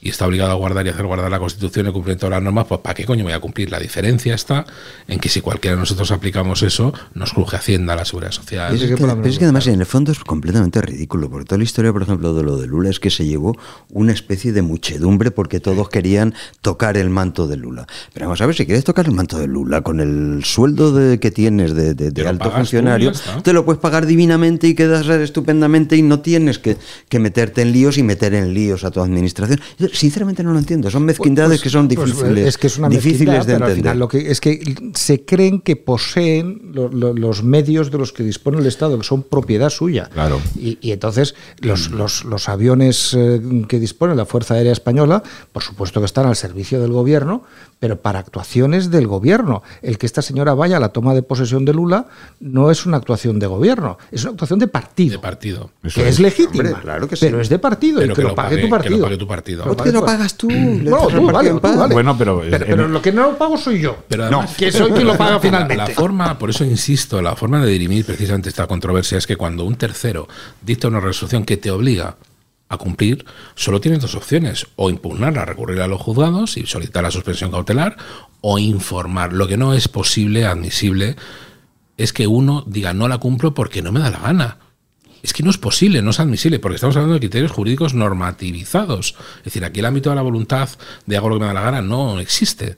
y está obligado a guardar y hacer guardar la Constitución y cumplir todas las normas, pues ¿para qué coño voy a cumplir? La diferencia está en que si cualquiera de nosotros aplicamos eso, nos cruje Hacienda, la Seguridad Social. Es que- pero es que además en el fondo es completamente ridículo, porque toda la historia, por ejemplo, de lo de Lula es que se llevó una especie de muchedumbre porque todos querían tocar el manto de Lula. Pero vamos a ver, si quieres tocar el manto de Lula con el sueldo de, que tienes de, alto funcionario, te lo puedes pagar divinamente y quedas estupendamente y no tienes que, que meterte en líos y meter en líos a tu administración. Sinceramente no lo entiendo. Son mezquindades Pues- que son pues, difíciles, es que es una difíciles mezquindad, de pero al entender. final lo que es que se creen que poseen lo- lo- los medios de los que dispone el Estado, que son propiedad suya. Claro. Y, y entonces los, los, los aviones eh, que dispone la Fuerza Aérea Española, por supuesto que están al servicio del gobierno, pero para actuaciones del gobierno. El que esta señora vaya a la toma de posesión de Lula no es una actuación de gobierno, es una actuación de partido. De partido. que es legítima, Hombre, claro que sí. pero es de partido Pero y que, lo pague, tu partido. Que lo pague tu partido. ¿Por qué lo pagas tú? Le No, tú, vale, tú, vale. Bueno, pero- pero, pero lo que no lo pago soy yo. Pero además, que soy quien lo paga la- finalmente. La, forma, por eso insisto, la forma de dirimir precisamente esta controversia es que cuando un tercero dicta una resolución que te obliga a cumplir, solo tienes dos opciones, o impugnarla, recurrir a los juzgados y solicitar la suspensión cautelar, o informar. Lo que no es posible, admisible, es que uno diga no la cumplo porque no me da la gana. Es que no es posible, no es admisible, porque estamos hablando de criterios jurídicos normativizados. Es decir, aquí el ámbito de la voluntad de hago lo que me da la gana no existe.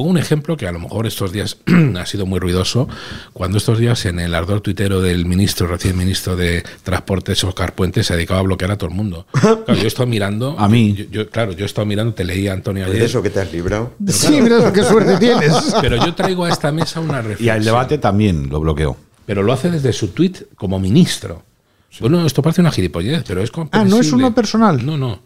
Pongo un ejemplo que a lo mejor estos días ha sido muy ruidoso, cuando estos días en el ardor tuitero del ministro, recién ministro de Transportes, Oscar Puente, se dedicaba a bloquear a todo el mundo. Claro, yo he estado mirando... A mí. yo- yo- claro, yo he estado mirando, te leí Antonio ¿De ayer, eso que te has librado? Sí, mira qué suerte tienes. pero yo traigo a esta mesa una reflexión. Y al debate también lo bloqueó. Pero lo hace desde su tuit como ministro. Bueno, esto parece una gilipollez, pero es Ah, no es uno personal. No, no.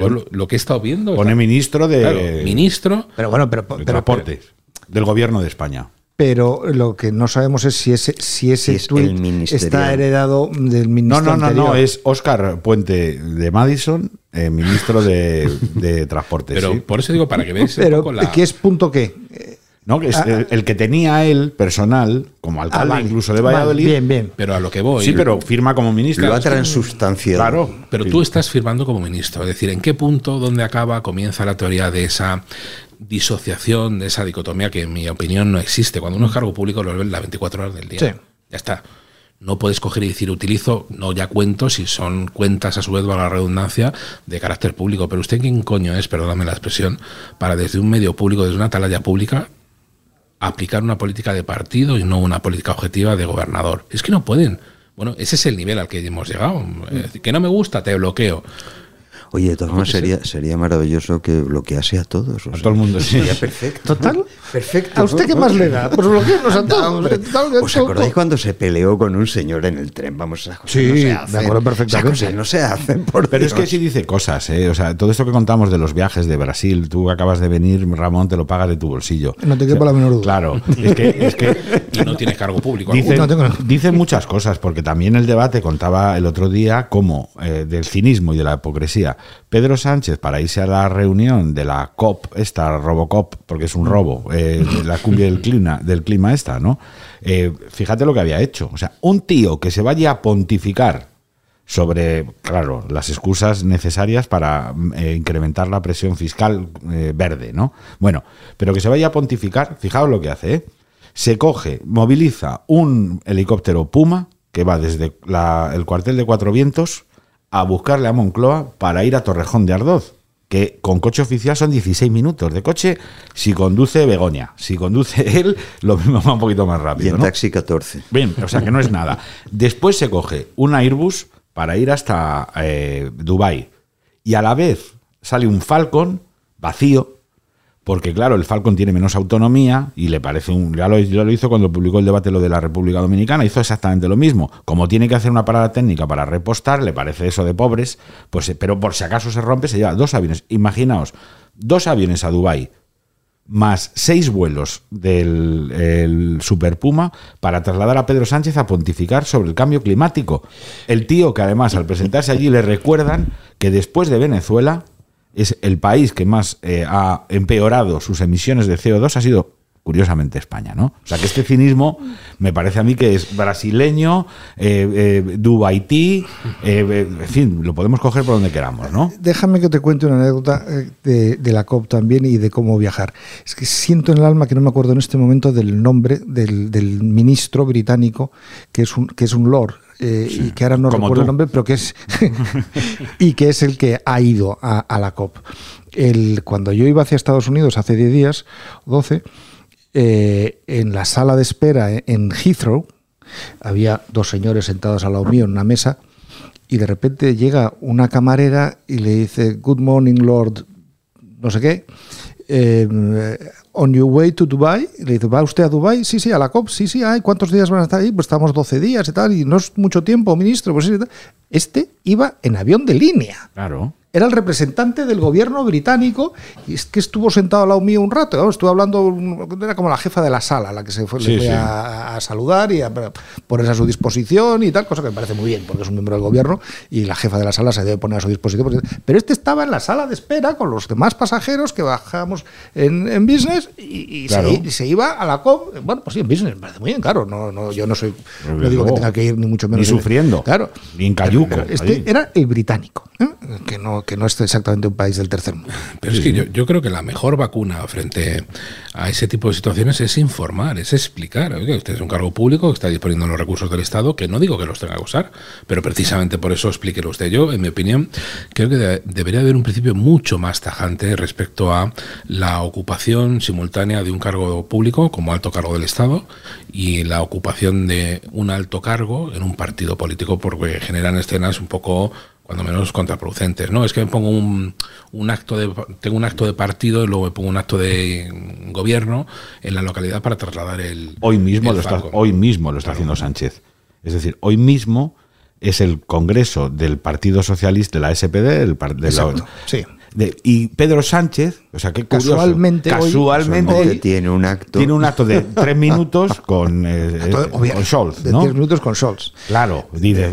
Yo lo, lo que he estado viendo... Pone ministro de, Claro, ministro... Pero bueno, pero, de pero, Transportes, del gobierno de España. pero lo que no sabemos es si ese, si ese es ministerial. está heredado del No, ministro no, no, anterior. no, es Óscar Puente de Madison, eh, ministro de, de Transportes. Pero sí. por eso digo, para que veáis un Pero, poco la... ¿qué es punto qué? No, que es Ah, el, el que tenía él, personal, como alcalde ah, vale. incluso de Vale, Valladolid. bien, bien. Pero a lo que voy... Sí, pero firma como ministro. Lo ha transustanciado. Claro. Pero Sí. tú estás firmando como ministro. Es decir, ¿en qué punto, dónde acaba, comienza la teoría de esa disociación, de esa dicotomía que en mi opinión no existe? Cuando uno es cargo público lo ven las 24 horas del día. Sí. Ya está. No puedes coger y decir, utilizo, no ya cuentos, si son cuentas a su vez, valga la redundancia, de carácter público. Pero usted, ¿quién coño es, perdóname la expresión, para desde un medio público, desde una atalaya pública, aplicar una política de partido y no una política objetiva de gobernador? Es que no pueden. Bueno, ese es el nivel al que hemos llegado. Que no me gusta, te bloqueo. Oye, de todas formas sería, sería maravilloso que bloquease a todos. o A sea, todo el mundo, sí. Sería perfecto. Total. Perfecto. ¿A usted qué más le da? Pues bloquearnos a todos. ¿Os acordáis cuando se peleó con un señor en el tren? Vamos, esas cosas Sí, no se me hacen. acuerdo perfectamente. Esas cosas no se hacen, por Pero es que sí dice cosas, ¿eh? O sea, todo esto que contamos de los viajes de Brasil, tú acabas de venir, Ramón, te lo pagas de tu bolsillo. No te quepa la menor duda. Claro, es que, es que Y no tienes cargo público. Dicen, No tengo- dicen muchas cosas, porque también el debate contaba el otro día como eh, del cinismo y de la hipocresía. Pedro Sánchez, para irse a la reunión de la COP, esta Robocop, porque es un robo, eh, de la cumbia del clima, del clima esta, ¿no? Eh, fíjate lo que había hecho. O sea, un tío que se vaya a pontificar sobre, claro, las excusas necesarias para eh, incrementar la presión fiscal verde, ¿no? Bueno, pero que se vaya a pontificar, fijaos lo que hace, ¿eh? Se coge, moviliza un helicóptero Puma que va desde la- el cuartel de Cuatro Vientos a buscarle a Moncloa para ir a Torrejón de Ardoz, que con coche oficial son 16 minutos de coche si conduce Begoña. Si conduce él, lo mismo va un poquito más Y rápido. en ¿no? taxi 14. Bien, o sea que no es nada. Después se coge un Airbus para ir hasta eh, Dubai y a la vez sale un Falcon vacío, porque claro, el Falcon tiene menos autonomía y le parece un... Ya lo, hizo cuando publicó el debate lo de la República Dominicana, hizo exactamente lo mismo. Como tiene que hacer una parada técnica para repostar, le parece eso de pobres, pues eh, pero por si acaso se rompe, se lleva dos aviones. Imaginaos, dos aviones a Dubai más seis vuelos del el Super Puma para trasladar a Pedro Sánchez a pontificar sobre el cambio climático. El tío que además al presentarse allí le recuerdan que después de Venezuela es el país que más eh, ha empeorado sus emisiones de CO2 ha sido curiosamente España, ¿no? O sea que este cinismo me parece a mí que es brasileño, eh, eh, dubaití, eh, en fin, lo podemos coger por donde queramos, ¿no? Déjame que te cuente una anécdota eh, de, de la COP también y de cómo viajar. Es que siento en el alma que no me acuerdo en este momento del nombre del, del ministro británico, que es un, que es un lord. Eh, y que ahora no recuerdo tú. el nombre, pero que es y que es el que ha ido a, a la COP. El, cuando yo iba hacia Estados Unidos hace 10 días, 12, eh, en la sala de espera en Heathrow, había dos señores sentados al lado mío en una mesa y de repente llega una camarera y le dice, Good morning, Lord, no sé qué. eh, on your way to Dubai, le dice, ¿va usted a Dubai? Sí, sí, a la COP, sí, sí, ay, ¿cuántos días van a estar ahí? Pues estamos 12 días y tal, y no es mucho tiempo, ministro. Pues sí. Este iba en avión de línea. Claro. Era el representante del gobierno británico y es que estuvo sentado al lado mío un rato. vamos, estuve hablando, era como la jefa de la sala, la que se fue, Sí, le fue sí. a, a saludar y a ponerse a su disposición y tal, cosa que me parece muy bien porque es un miembro del gobierno y la jefa de la sala se debe poner a su disposición. Pero este estaba en la sala de espera con los demás pasajeros que bajamos en, en business y, y Claro. se, y se iba a la COP. Bueno, pues sí, en business, me parece muy bien, claro. No, no, yo no soy, no digo que tenga que ir ni mucho ni menos. sufriendo, Claro. ni en cayuco, Este allí. era el británico, ¿eh? que, no, que no es exactamente un país del tercer mundo. Pero es que yo, yo creo que la mejor vacuna frente a ese tipo de situaciones es informar, es explicar. Oiga, usted es un cargo público que está disponiendo los recursos del Estado, que no digo que los tenga que usar, pero precisamente por eso explíquelo usted. Yo, en mi opinión, creo que de- debería haber un principio mucho más tajante respecto a la ocupación simultánea de un cargo público como alto cargo del Estado y la ocupación de un alto cargo en un partido político porque generan escenas un poco cuando menos contraproducentes, ¿no? Es que me pongo un, un acto de tengo un acto de partido y luego me pongo un acto de gobierno en la localidad para trasladar el Hoy mismo el lo está, hoy mismo lo está haciendo Sánchez. Es decir, hoy mismo es el Congreso del Partido Socialista de la SPD, el par- de la- Exacto, sí. De- y Pedro Sánchez, o sea, qué curioso, Casualmente casualmente hoy tiene un acto. tiene un acto de tres minutos con, eh, con Scholz, de ¿no? 10 minutos con Scholz. Claro, dices,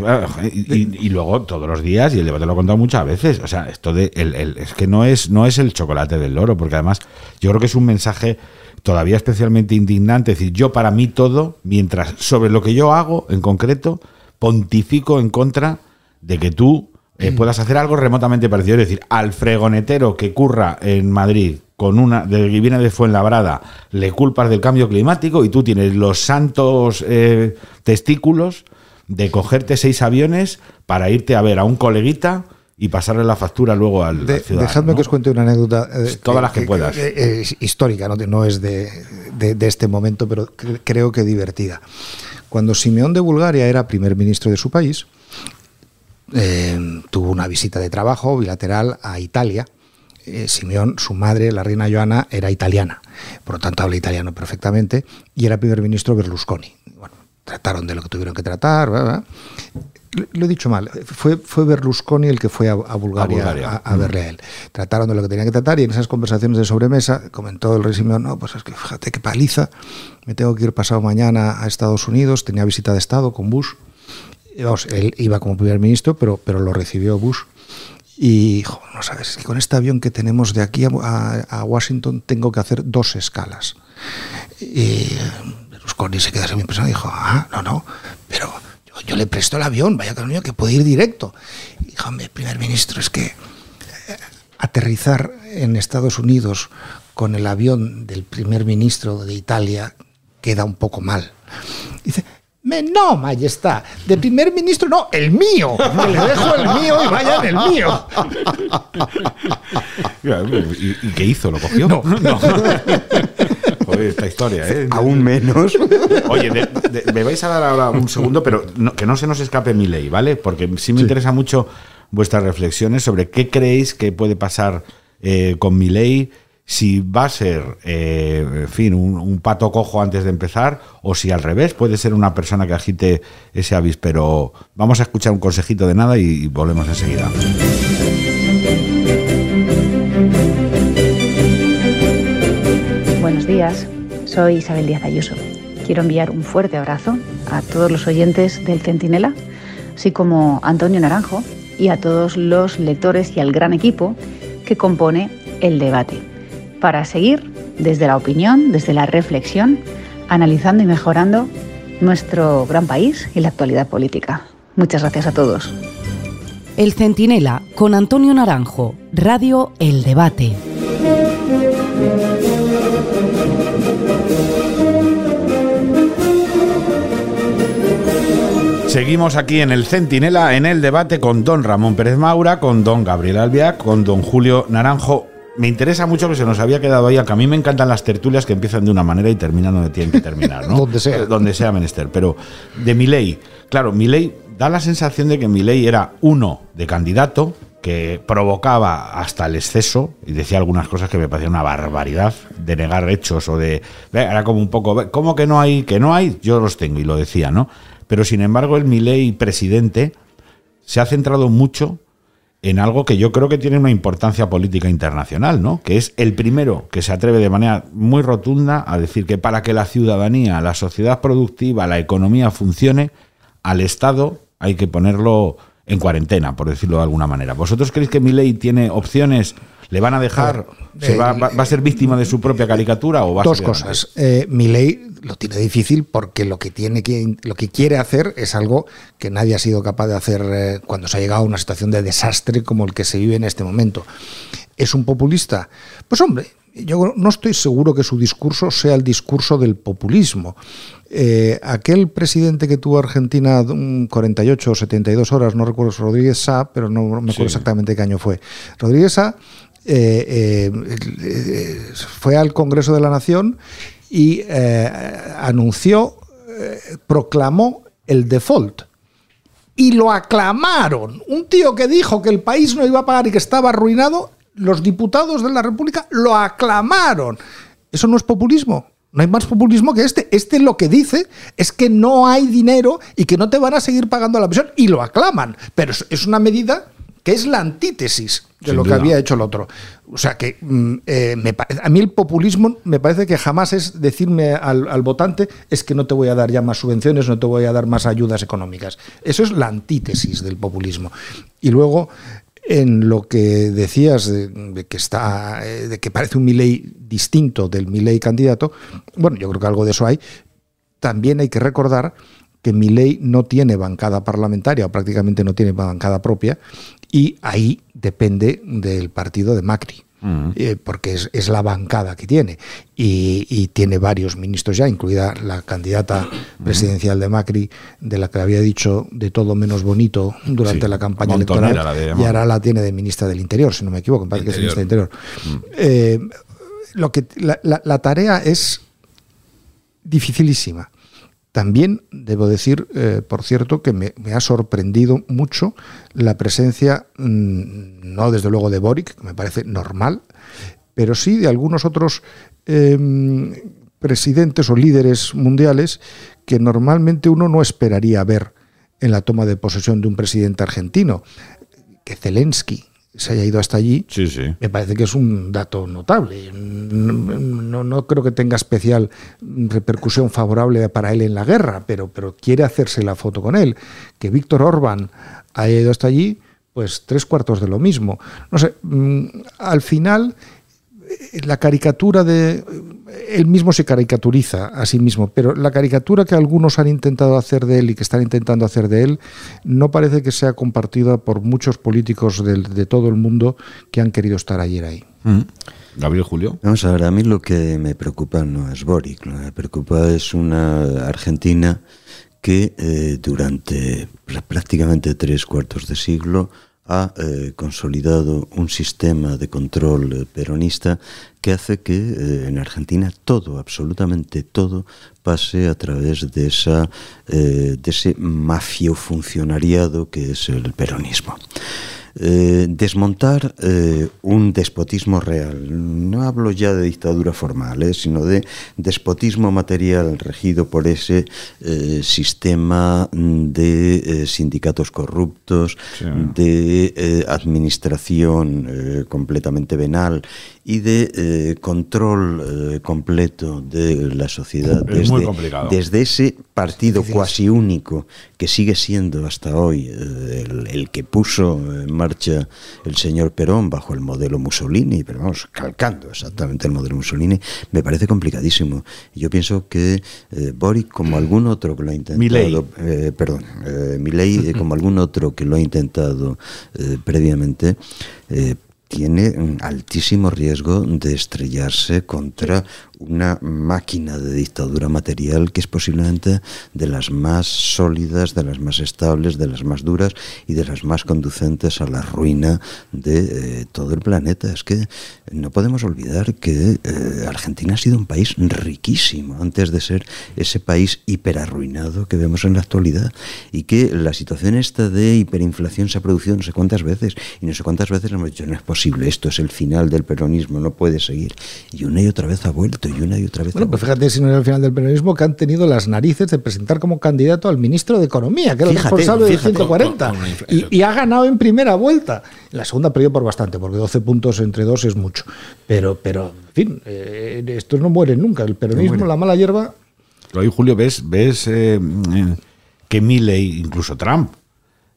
y, y- y luego todos los días, y el debate lo he contado muchas veces, o sea, esto de el, el- es que no es, no es el chocolate del loro, porque además yo creo que es un mensaje todavía especialmente indignante, es decir, yo para mí todo, mientras sobre lo que yo hago en concreto, pontifico en contra de que tú eh, puedas hacer algo remotamente parecido, es decir, al fregonetero que curra en Madrid con una de que viene de Fuenlabrada, le culpas del cambio climático y tú tienes los santos eh, testículos de cogerte seis aviones para irte a ver a un coleguita y pasarle la factura luego al, De- al ciudadano, dejadme ¿no? que os cuente una anécdota. eh, Todas las que puedas. es histórica, no, no es de, de- de este momento, pero cre- creo que divertida. Cuando Simeón de Bulgaria era primer ministro de su país, eh, tuvo una visita de trabajo bilateral a Italia. Eh, Simeón, su madre, la reina Joana, era italiana, por lo tanto habla italiano perfectamente, y era primer ministro Berlusconi. Bueno, trataron de lo que tuvieron que tratar. bla, bla. Lo- he dicho mal, fue, fue Berlusconi el que fue a, a Bulgaria, a, Bulgaria. a verle a él. Trataron de lo que tenían que tratar y en esas conversaciones de sobremesa comentó el rey Simeón, no, pues es que fíjate qué paliza, me tengo que ir pasado mañana a Estados Unidos, tenía visita de Estado con Bush. Vamos, él iba como primer ministro, pero, pero lo recibió Bush. Y, jo, no sabes, es que con este avión que tenemos de aquí a, Washington tengo que hacer dos escalas. Y Berlusconi se queda así impresionado dijo, ah, no, no, pero yo, le presto el avión, vaya que mío, que puede ir directo. Y dijo, hombre, primer ministro, es que eh, aterrizar en Estados Unidos con el avión del primer ministro de Italia queda un poco mal. Dice, "Me- no, majestad, de primer ministro no, el mío. Que le dejo el mío y vaya en el mío. ¿Y, y qué hizo? ¿Lo cogió? No. Joder, esta historia, ¿eh? Aún menos. Oye, de- de- me vais a dar ahora un segundo, pero no- que no se nos escape mi ley, ¿vale? Porque sí me interesa mucho vuestras reflexiones sobre qué creéis que puede pasar eh, con mi ley, si va a ser, eh, en fin, un, pato cojo antes de empezar, o si al revés, puede ser una persona que agite ese avispero. Vamos a escuchar un consejito de nada y, y volvemos enseguida. Buenos días, soy Isabel Díaz Ayuso. Quiero enviar un fuerte abrazo a todos los oyentes del Centinela, así como a Antonio Naranjo y a todos los lectores y al gran equipo que compone el debate, para seguir desde la opinión, desde la reflexión, analizando y mejorando nuestro gran país y la actualidad política. Muchas gracias a todos. El Centinela con Antonio Naranjo, Radio El Debate. Seguimos aquí en el Centinela, en el debate con don Ramón Pérez Maura, con don Gabriel Albiac, con don Julio Naranjo. Me interesa mucho que se nos había quedado ahí, que a mí me encantan las tertulias que empiezan de una manera y terminan donde tienen que terminar, ¿no? Donde sea. Donde sea menester. Pero de mi ley, claro, mi ley da la sensación de que Milei era uno de candidato que provocaba hasta el exceso y decía algunas cosas que me parecían una barbaridad de negar hechos o de era como un poco cómo que no hay que no hay yo los tengo y lo decía no pero sin embargo el Milei presidente se ha centrado mucho en algo que yo creo que tiene una importancia política internacional, ¿no? Que es el primero que se atreve de manera muy rotunda a decir que para que la ciudadanía, la sociedad productiva, la economía funcione, al Estado hay que ponerlo en cuarentena, por decirlo de alguna manera. ¿Vosotros creéis que mi ley tiene opciones? ¿Le van a dejar? ¿Se va, va, va, a ser víctima de su propia caricatura o va Dos a cosas. Eh, mi ley lo tiene difícil porque lo que tiene que lo que quiere hacer es algo que nadie ha sido capaz de hacer eh, cuando se ha llegado a una situación de desastre como el que se vive en este momento. ¿Es un populista? Pues hombre, yo no estoy seguro que su discurso sea el discurso del populismo. Eh, aquel presidente que tuvo Argentina 48 o 72 horas, no recuerdo, Rodríguez Sá, pero no me acuerdo sí. exactamente qué año fue. Rodríguez Sá eh, eh, fue al Congreso de la Nación y eh, anunció, proclamó el default. Y lo aclamaron. Un tío que dijo que el país no iba a pagar y que estaba arruinado, los diputados de la República lo aclamaron. ¿Eso no es populismo? No hay más populismo que este. Este lo que dice es que no hay dinero y que no te van a seguir pagando la pensión y lo aclaman. Pero es una medida que es la antítesis de Sin lo duda. que había hecho el otro. O sea que mm, eh, me, a mí el populismo me parece que jamás es decirme al, al, votante es que no te voy a dar ya más subvenciones, no te voy a dar más ayudas económicas. Eso es la antítesis del populismo. Y luego en lo que decías de, de que está eh, de que parece un Milei distinto del Milei candidato, bueno, yo creo que algo de eso hay. También hay que recordar que Milei no tiene bancada parlamentaria o prácticamente no tiene bancada propia y ahí depende del partido de Macri. Uh -huh. eh, porque es, es, la bancada que tiene y, y, tiene varios ministros ya, incluida la candidata presidencial de Macri, de la que había dicho de todo menos bonito durante sí, la campaña electoral, la y ahora la tiene de ministra del Interior, si no me equivoco, me parece que es ministra del Interior. Uh -huh. eh, lo que, la, la, la tarea es dificilísima. También debo decir, eh, por cierto, que me, ha sorprendido mucho la presencia, mmm, no desde luego de Boric, que me parece normal, pero sí de algunos otros eh, presidentes o líderes mundiales que normalmente uno no esperaría ver en la toma de posesión de un presidente argentino, que Zelensky, se haya ido hasta allí, sí, sí. me parece que es un dato notable. No, no, creo que tenga especial repercusión favorable para él en la guerra, pero, pero quiere hacerse la foto con él. Que Víctor Orbán haya ido hasta allí, pues tres cuartos de lo mismo. No sé, mm, al final la caricatura de él mismo se caricaturiza a sí mismo, pero la caricatura que algunos han intentado hacer de él y que están intentando hacer de él no parece que sea compartida por muchos políticos de, de todo el mundo que han querido estar ayer ahí. Mm. Gabriel Julio. Vamos a ver, a mí lo que me preocupa no es Boric, lo que me preocupa es una Argentina que eh, durante prácticamente tres cuartos de siglo ha eh, consolidado un sistema de control peronista que hace que eh, en Argentina todo, absolutamente todo, pase a través de, esa, eh, de ese mafio funcionariado que es el peronismo. Eh, desmontar eh, un despotismo real. No hablo ya de dictadura formal, eh, sino de despotismo material regido por ese eh, sistema de eh, sindicatos corruptos, sí. de eh, administración completamente venal y de control completo de la sociedad. Es desde, desde ese partido cuasi único que sigue siendo hasta hoy el, el que puso en marcha el señor Perón bajo el modelo Mussolini, pero vamos, calcando exactamente el modelo Mussolini, me parece complicadísimo. Yo pienso que eh, Boric, como algún otro que lo ha intentado, eh, perdón, eh, Milei, como algún otro que lo ha intentado eh, previamente, eh, tiene altísimo riesgo de estrellarse contra una máquina de dictadura material que es posiblemente de las más sólidas, de las más estables, de las más duras y de las más conducentes a la ruina de eh, todo el planeta. Es que no podemos olvidar que eh, Argentina ha sido un país riquísimo antes de ser ese país hiperarruinado que vemos en la actualidad y que la situación esta de hiperinflación se ha producido no sé cuántas veces y no sé cuántas veces hemos dicho no es posible, esto es el final del peronismo, no puede seguir. Y una y otra vez ha vuelto y una y otra vez. Bueno, pues fíjate si no era el final del peronismo que han tenido las narices de presentar como candidato al ministro de Economía, que era el responsable del 140 y, y ha ganado en primera vuelta. La segunda perdió por bastante, porque 12 puntos entre dos es mucho. Pero, pero en fin, eh, estos no mueren nunca. El peronismo, la mala hierba. Hoy, Julio, ves, ves eh, que Milley, incluso Trump,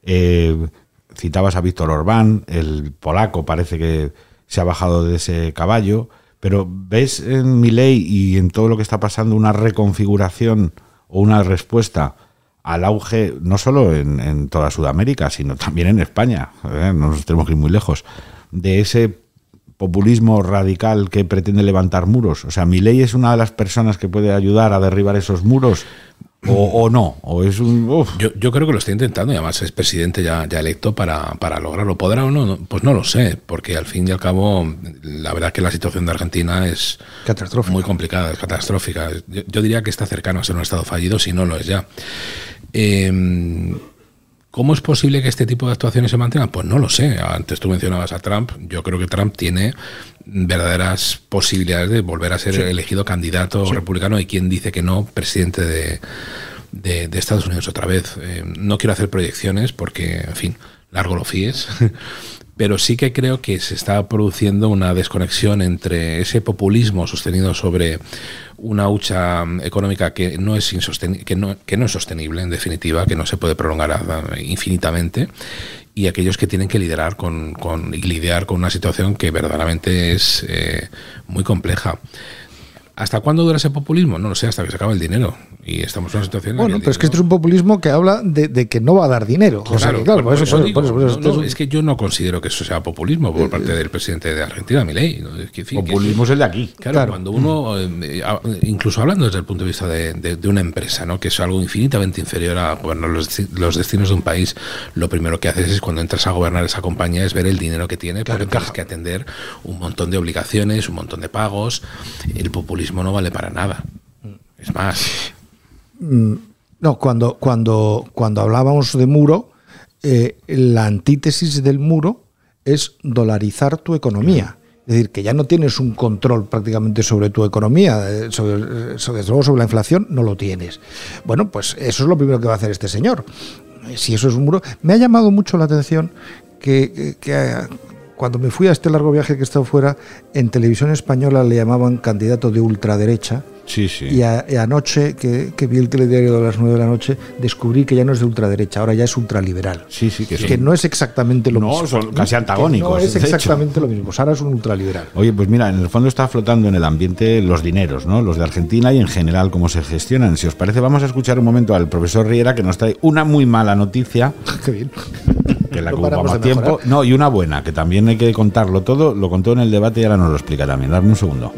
eh, citabas a Víctor Orbán, el polaco parece que se ha bajado de ese caballo, pero ves en Milley y en todo lo que está pasando una reconfiguración o una respuesta al auge, no solo en, toda Sudamérica, sino también en España, ¿eh? no nos tenemos que ir muy lejos, de ese populismo radical que pretende levantar muros. O sea, Milei es una de las personas que puede ayudar a derribar esos muros. O, o no, o es un... uf. Yo, yo creo que lo está intentando y además es presidente ya, ya electo para, para lograrlo. ¿Podrá o no? Pues no lo sé, porque al fin y al cabo la verdad que la situación de Argentina es muy complicada, es catastrófica. Yo, yo diría que está cercano a ser un estado fallido, si no lo es ya. Eh, ¿Cómo es posible que este tipo de actuaciones se mantengan? Pues no lo sé. Antes tú mencionabas a Trump. Yo creo que Trump tiene verdaderas posibilidades de volver a ser Sí. elegido candidato Sí. republicano y quien dice que no, presidente de, de- de Estados Unidos otra vez. Eh, no quiero hacer proyecciones porque, en fin, largo lo fíes. Pero sí que creo que se está produciendo una desconexión entre ese populismo sostenido sobre una hucha económica que no es insosten- que no, que no es sostenible en definitiva, que no se puede prolongar infinitamente, y aquellos que tienen que liderar con, con- y lidiar con una situación que verdaderamente es eh, muy compleja. ¿Hasta cuándo dura ese populismo? No lo sé, hasta que se acaba el dinero. Y estamos en una situación Bueno, pero es que esto es un populismo que habla de, de que no va a dar dinero. O sea, que, claro, por eso, por digo, por eso- por eso- no, no, esto es- es que yo no considero que eso sea populismo por parte del presidente de Argentina, Milei. ¿no? Es que, en fin, que- Populismo es el de aquí. Claro, Claro. cuando uno, eh, incluso hablando desde el punto de vista de, de- de una empresa, ¿no? que es algo infinitamente inferior a gobernar los, los destinos de un país, lo primero que haces es cuando entras a gobernar esa compañía es ver el dinero que tiene, porque tienes que atender un montón de obligaciones, un montón de pagos. El populismo no vale para nada. Es más, No, cuando, cuando, cuando hablábamos de muro, eh, la antítesis del muro es dolarizar tu economía. Es decir, que ya no tienes un control prácticamente sobre tu economía, eh, sobre, eh, sobre- desde luego sobre la inflación no lo tienes. Bueno, pues eso es lo primero que va a hacer este señor. Si eso es un muro. Me ha llamado mucho la atención que, que- que, cuando me fui a este largo viaje que he estado fuera, en televisión española le llamaban candidato de ultraderecha. Sí, sí. Y, a- y anoche, que, que vi el telediario de las 9 de la noche, descubrí que ya no es de ultraderecha, ahora ya es ultraliberal. Sí, sí, que, Que, son- no es exactamente lo No, mismo. son casi Que antagónicos, No es hecho. exactamente lo mismo. Ahora es un ultraliberal. Oye, pues mira, en el fondo está flotando en el ambiente los dineros, ¿no? Los de Argentina y en general cómo se gestionan. Si os parece, vamos a escuchar un momento al profesor Riera que nos trae una muy mala noticia. Qué bien. Que la No que ocupamos de tiempo. No, y una buena, que también hay que contarlo todo. Lo contó en el debate y ahora nos lo explica también. Dame un segundo.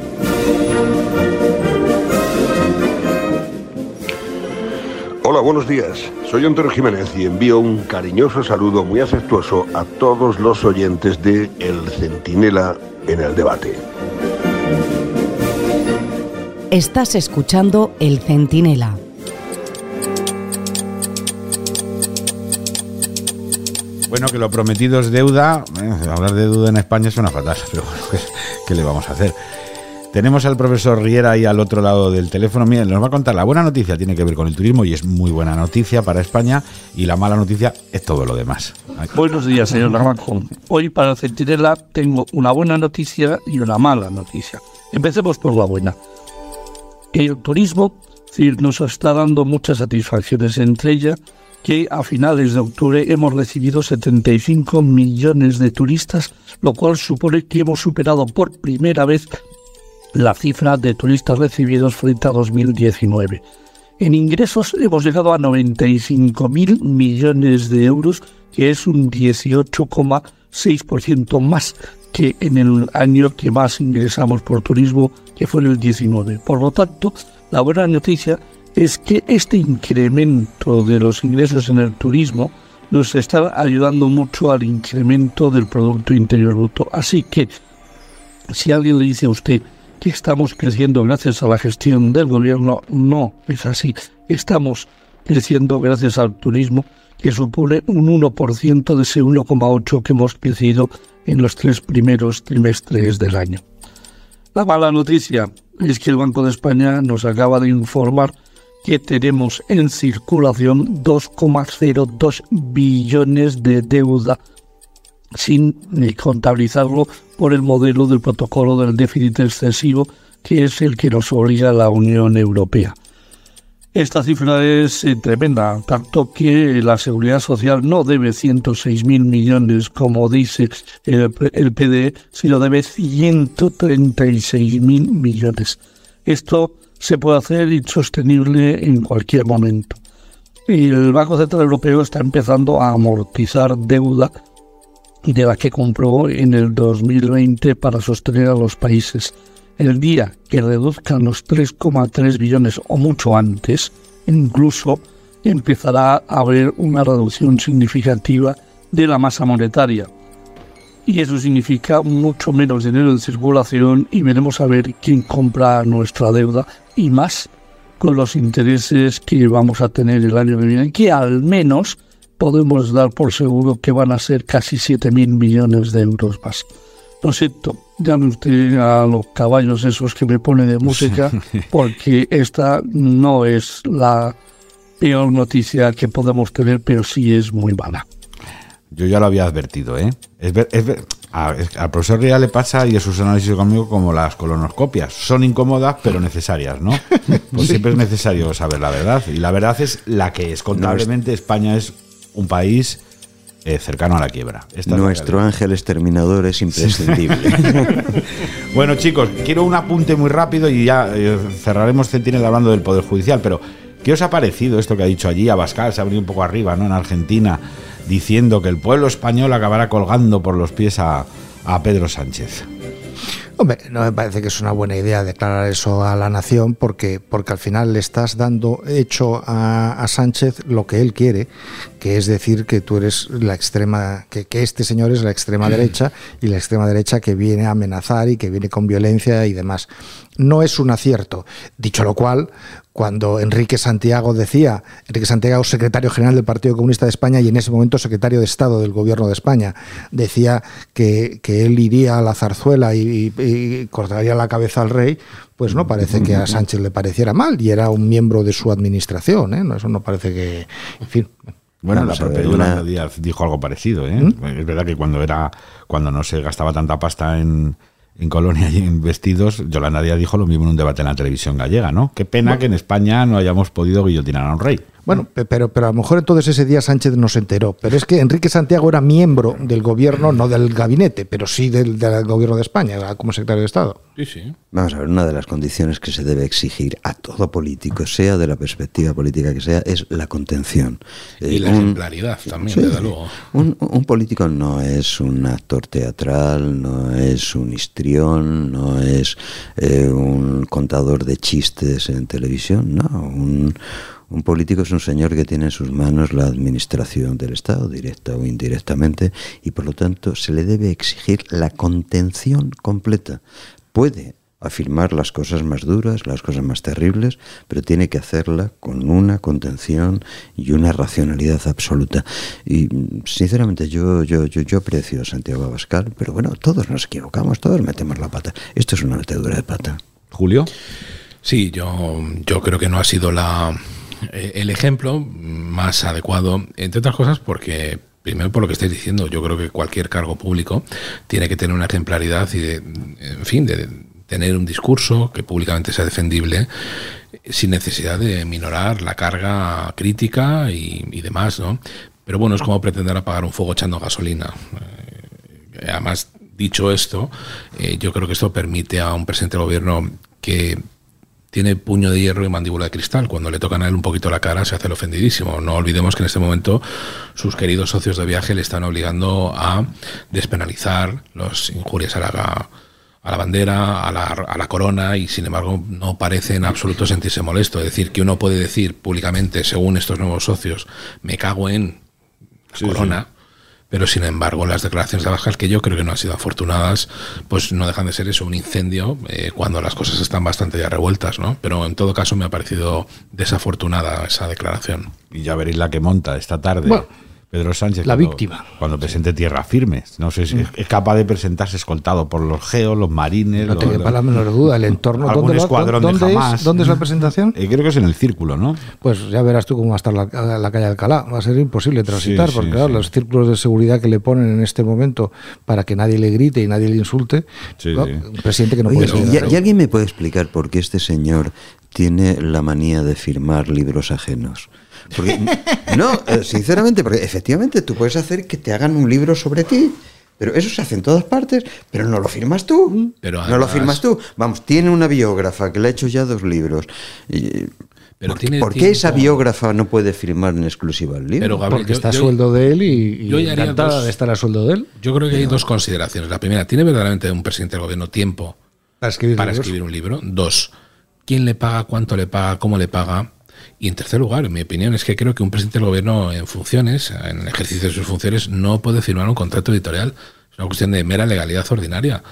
Hola, buenos días. Soy Antonio Jiménez y envío un cariñoso saludo muy afectuoso a todos los oyentes de El Centinela en el debate. Estás escuchando El Centinela. Bueno, que lo prometido es deuda. Eh, hablar de deuda en España suena fatal, pero bueno, ¿qué, qué le vamos a hacer? Tenemos al profesor Riera ahí al otro lado del teléfono. Miren, nos va a contar la buena noticia, tiene que ver con el turismo y es muy buena noticia para España. Y la mala noticia es todo lo demás. Buenos días, señor Naranjo. Hoy para el Centinela tengo una buena noticia y una mala noticia. Empecemos por la buena. El turismo nos está dando muchas satisfacciones, entre ellas que a finales de octubre hemos recibido 75 millones de turistas, lo cual supone que hemos superado por primera vez la cifra de turistas recibidos frente a 2019. En ingresos hemos llegado a 95 mil millones de euros, que es un 18,6% más que en el año que más ingresamos por turismo, que fue en el 19. Por lo tanto, la buena noticia es que este incremento de los ingresos en el turismo nos está ayudando mucho al incremento del Producto Interior Bruto. Así que, si alguien le dice a usted que estamos creciendo gracias a la gestión del gobierno, no es así. Estamos creciendo gracias al turismo, que supone un 1% de ese 1,8 que hemos crecido en los tres primeros trimestres del año. La mala noticia es que el Banco de España nos acaba de informar que tenemos en circulación 2,02 billones de deuda sin contabilizarlo por el modelo del protocolo del déficit excesivo, que es el que nos obliga a la Unión Europea. Esta cifra es eh, tremenda, tanto que la Seguridad Social no debe 106.000 millones, como dice el, el PDE, sino debe 136.000 millones. Esto se puede hacer insostenible en cualquier momento. El Banco Central Europeo está empezando a amortizar deuda de la que compró en el 2020 para sostener a los países el día que reduzcan los 3,3 billones o mucho antes, incluso empezará a haber una reducción significativa de la masa monetaria. Y eso significa mucho menos dinero en circulación y veremos a ver quién compra nuestra deuda y más con los intereses que vamos a tener el año que viene, que al menos podemos dar por seguro que van a ser casi 7.000 millones de euros más. Lo siento, llame usted a los caballos esos que me pone de música, porque esta no es la peor noticia que podemos tener, pero sí es muy mala. Yo ya lo había advertido, ¿eh? Es al profesor Ría le pasa y a sus análisis conmigo como las colonoscopias. Son incómodas, pero necesarias, ¿no? Pues siempre es necesario saber la verdad. Y la verdad es la que es. Contablemente, España es país eh, cercano a la quiebra. Nuestro ángel exterminador es imprescindible. bueno, chicos, quiero un apunte muy rápido y ya eh, cerraremos Centinela hablando del Poder Judicial, pero ¿qué os ha parecido esto que ha dicho allí? Abascal se ha venido un poco arriba, ¿no? En Argentina, diciendo que el pueblo español acabará colgando por los pies a, a Pedro Sánchez. Hombre, no me parece que es una buena idea declarar eso a la nación porque, porque al final le estás dando hecho a, Sánchez lo que él quiere, que es decir que tú eres la extrema, que, que, este señor es la extrema derecha y la extrema derecha que viene a amenazar y que viene con violencia y demás. No es un acierto. Dicho lo cual, cuando Enrique Santiago decía, Enrique Santiago, secretario general del Partido Comunista de España y en ese momento secretario de Estado del Gobierno de España, decía que, él iría a la zarzuela y, cortaría la cabeza al rey, pues no parece que a Sánchez le pareciera mal y era un miembro de su administración. ¿eh? eso no parece que. En fin. Bueno, la propia Yolanda Díaz dijo algo parecido. ¿eh? ¿Mm? Es verdad que cuando era cuando no se gastaba tanta pasta en, en Colonia y en vestidos, Yolanda Díaz dijo lo mismo en un debate en la televisión gallega, ¿no? Qué pena que en España no hayamos podido guillotinar a un rey. Bueno, pero, pero a lo mejor entonces ese día Sánchez no se enteró. Pero es que Enrique Santiago era miembro del gobierno, no del gabinete, pero sí del, gobierno de España, como secretario de Estado. Sí, sí. Vamos a ver, una de las condiciones que se debe exigir a todo político, sea de la perspectiva política que sea, es la contención. Y la ejemplaridad también, desde luego. Un, político no es un actor teatral, no es un histrión, no es eh, un contador de chistes en televisión, no. Un, un político es un señor que tiene en sus manos la administración del Estado, directa o indirectamente, y por lo tanto se le debe exigir la contención completa. Puede afirmar las cosas más duras, las cosas más terribles, pero tiene que hacerla con una contención y una racionalidad absoluta. Y sinceramente yo, yo, yo, yo aprecio a Santiago Abascal, pero bueno, todos nos equivocamos, todos metemos la pata. Esto es una metedura de pata. Julio. Sí, yo, yo creo que no ha sido la, el ejemplo más adecuado, entre otras cosas, porque primero por lo que estáis diciendo, yo creo que cualquier cargo público tiene que tener una ejemplaridad y, de, en fin, de tener un discurso que públicamente sea defendible sin necesidad de minorar la carga crítica y, demás, ¿no? Pero bueno, es como pretender apagar un fuego echando gasolina. Eh, además, dicho esto, eh, yo creo que esto permite a un presidente del gobierno que tiene puño de hierro y mandíbula de cristal. Cuando le tocan a él un poquito la cara se hace el ofendidísimo. No olvidemos que en este momento sus queridos socios de viaje le están obligando a despenalizar las injurias a la, a la bandera, a la, a la corona y sin embargo no parece en absoluto sentirse molesto. Es decir, que uno puede decir públicamente, según estos nuevos socios, me cago en la Sí, corona. Pero sin embargo, las declaraciones de Abascal, que yo creo que no han sido afortunadas, pues no dejan de ser eso, un incendio, eh, cuando las cosas están bastante ya revueltas, ¿no? Pero en todo caso me ha parecido desafortunada esa declaración. Y ya veréis la que monta esta tarde. Bueno, Pedro Sánchez. la cuando- víctima. Cuando presente Tierra Firme. No sé si es, es capaz de presentarse escoltado por los geos, los marines. No los- te quepa la menor duda. El entorno. algún ¿Dónde, dónde de es, Hamas. ¿Dónde es la presentación? Eh, creo que es en el círculo, ¿no? Pues ya verás tú cómo va a estar la, la calle Alcalá. Va a ser imposible transitar, sí, porque sí, claro, sí. los círculos de seguridad que le ponen en este momento para que nadie le grite y nadie le insulte. Un presidente que no Oye, puede ¿y, ser. y alguien me puede explicar por qué este señor tiene la manía de firmar libros ajenos? Porque, no, eh, sinceramente, porque efectivamente tú puedes hacer que te hagan un libro sobre ti. Pero eso se hace en todas partes, pero no lo firmas tú. Pero no lo firmas tú. Vamos, tiene una biógrafa que le ha hecho ya dos libros. Y- Pero ¿Por, tiene por qué esa biógrafa no puede firmar en exclusiva el libro? Pero, Gabriel, Porque yo- está a sueldo de él y, y yo encantada dos- de estar a sueldo de él. Yo creo que hay dos consideraciones. La primera, ¿tiene verdaderamente un presidente del gobierno tiempo Para escribir para libros. escribir un libro? Dos, ¿quién le paga, cuánto le paga, cómo le paga? Y en tercer lugar, mi opinión, es que creo que un presidente del gobierno en funciones, en el ejercicio de sus funciones, no puede firmar un contrato editorial. Es una cuestión de mera legalidad ordinaria.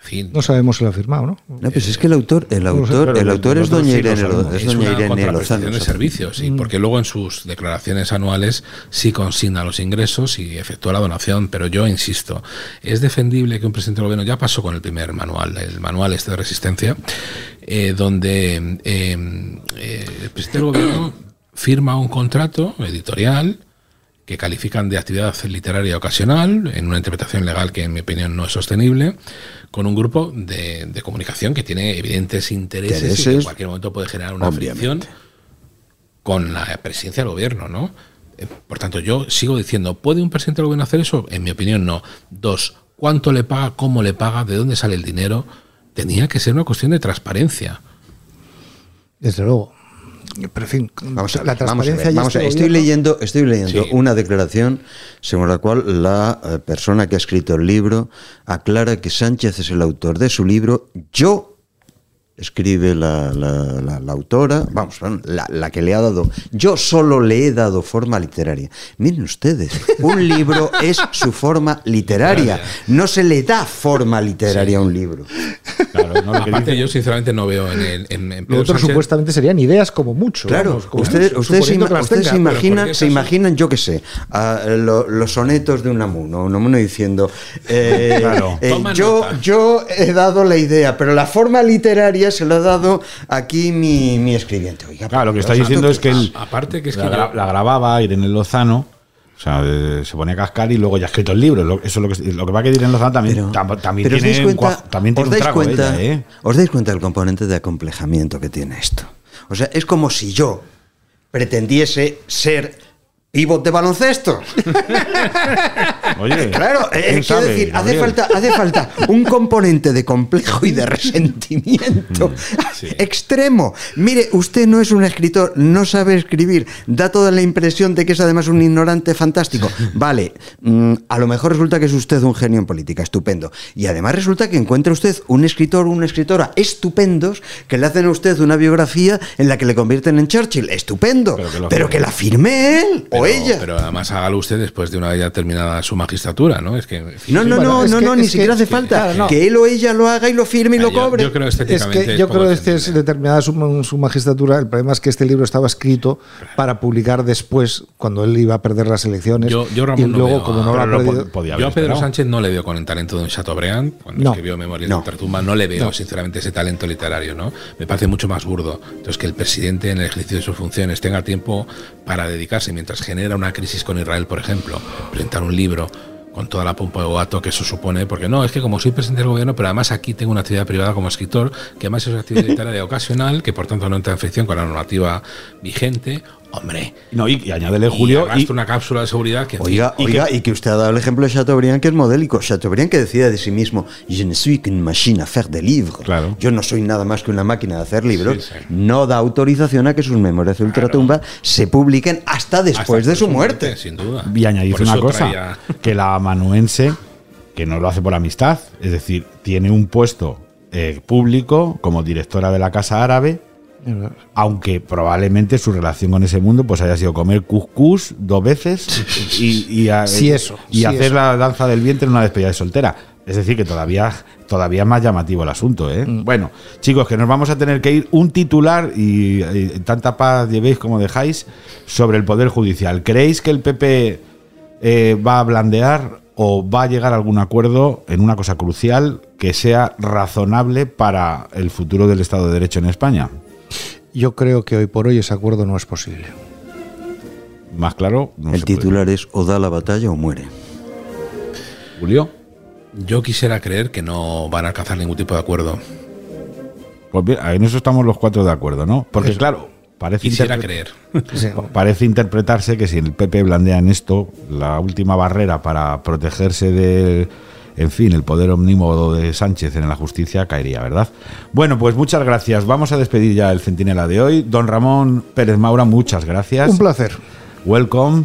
Fin, No sabemos si lo ha firmado, ¿no? No, pues es que el autor, el autor, el autor es doña Irene, es doña una Irene Lozano. de servicios, sí, porque luego en sus declaraciones anuales sí consigna los ingresos y efectúa la donación, pero yo insisto, es defendible que un presidente del gobierno, ya pasó con el primer manual, el manual este de resistencia, eh, donde eh, eh, el presidente del gobierno firma un contrato editorial que califican de actividad literaria ocasional, en una interpretación legal que en mi opinión no es sostenible, con un grupo de, de comunicación que tiene evidentes intereses, y que en cualquier momento puede generar una fricción con la presidencia del gobierno, ¿no? Eh, Por tanto, yo sigo diciendo, ¿puede un presidente del gobierno hacer eso? En mi opinión, no. Dos, ¿cuánto le paga? ¿Cómo le paga? ¿De dónde sale el dinero? Tenía que ser una cuestión de transparencia. Desde luego. Pero en fin, Vamos a, la ver, vamos a transparencia ver, y vamos a ver. Estoy leyendo, estoy leyendo Sí. una declaración según la cual la eh, persona que ha escrito el libro aclara que Sánchez es el autor de su libro. Yo escribe la, la- la- la autora, vamos, la, la que le ha dado. Yo solo le he dado forma literaria. Miren ustedes, un libro es su forma literaria. No se le da forma literaria a un libro. Claro, no lo que Aparte, dice- yo sinceramente no veo en, el, en, en Lo Pedro otro Sánchez- supuestamente serían ideas como mucho. Claro, vamos, como ustedes, ustedes, se, ima- ustedes tenga, imaginan, se imaginan, yo qué sé, lo- los sonetos de Unamuno, Unamuno diciendo, eh, Claro. eh, yo, nota. yo he dado la idea, pero la forma literaria se la ha dado aquí mi, mi escribiente. Oiga, Claro, lo que está diciendo ¿qué es que él A- aparte que es la, que yo- la grababa Irene Lozano. O sea, se pone a cascar y luego ya ha escrito el libro. Lo- Eso es lo que, lo que va que Irene Lozano también, Pero, tam- también pero os tiene, dais un cuenta, también tiene os un dais trago cuenta, ella, ¿eh? os dais cuenta del componente de acomplejamiento que tiene esto. O sea, es como si yo pretendiese ser pívot de baloncesto. Oye, Claro, eh, ¿quién quiero decir, hace falta, hace falta un componente de complejo y de resentimiento extremo. Mire, usted no es un escritor, no sabe escribir, da toda la impresión de que es además un ignorante fantástico. Vale, mm, a lo mejor resulta que es usted un genio en política, estupendo. Y además resulta que encuentra usted un escritor o una escritora estupendos que le hacen a usted una biografía en la que le convierten en Churchill, estupendo. Pero que lo Pero que la firme él o pero, ella. pero además hágalo usted después de una vez ya terminada su magistratura, ¿no? Es que en fin, No, no, no, es no, que- no, ni es que- siquiera hace falta claro, no. que él o ella lo haga y lo firme y lo Ah, yo- cobre. Yo, creo Es que yo creo que este es determinada su, su magistratura. El problema es que este libro estaba escrito para publicar después, cuando él iba a perder las elecciones. Yo- yo, Ramón, y luego, veo como no lo ha perdido. po- podía Yo haber a Pedro. Sánchez no le veo con el talento de un Chateaubriand, cuando No. escribió Memorias No. de Ultratumba, no le veo sinceramente ese talento literario, ¿no? Me parece mucho más burdo. Entonces que el presidente en el ejercicio de sus funciones tenga tiempo para dedicarse mientras genera una crisis con Israel, por ejemplo, presentar un libro con toda la pompa de boato que eso supone, porque no, es que como soy presidente del gobierno, pero además aquí tengo una actividad privada como escritor, que además es una actividad literaria ocasional, que por tanto no entra en fricción con la normativa vigente, Hombre. No, y, y añádele Julio. Y, Y, una cápsula de seguridad que. Oiga, y oiga, que- y que usted ha dado el ejemplo de Chateaubriand, que es modélico. Chateaubriand que decía de sí mismo, je ne suis qu'une machine à faire des livres. Claro. Yo no soy nada más que una máquina de hacer libros. Sí, sí. No da autorización a que sus memorias de ultratumba se publiquen hasta después hasta de su muerte. Sin duda. y añadir una cosa: traía- que la amanuense, que no lo hace por amistad, es decir, tiene un puesto eh, público como directora de la Casa Árabe. Aunque probablemente su relación con ese mundo pues haya sido comer cuscús dos veces y, y a- Sí, eso, y sí, hacer eso. la danza del vientre en una despedida de soltera. Es decir, que todavía, todavía es más llamativo el asunto. ¿eh? Mm. Bueno, chicos, que nos vamos a tener que ir un titular y, y tanta paz llevéis como dejáis sobre el Poder Judicial. ¿Creéis que el PP eh, va a blandear o va a llegar a algún acuerdo en una cosa crucial que sea razonable para el futuro del Estado de Derecho en España? Yo creo que hoy por hoy ese acuerdo no es posible. Más claro, no el se puede. titular es o da la batalla o muere. Julio. Yo quisiera creer que no van a alcanzar ningún tipo de acuerdo. Pues bien, en eso estamos los cuatro de acuerdo, ¿no? Porque Eso. claro, parece, Quisiera creer. parece interpretarse que si el PP blandea en esto, la última barrera para protegerse de, en fin, el poder omnímodo de Sánchez en la justicia caería, ¿verdad? Bueno, pues muchas gracias. Vamos a despedir ya el centinela de hoy. Don Ramón Pérez Maura, muchas gracias. Un placer. Welcome.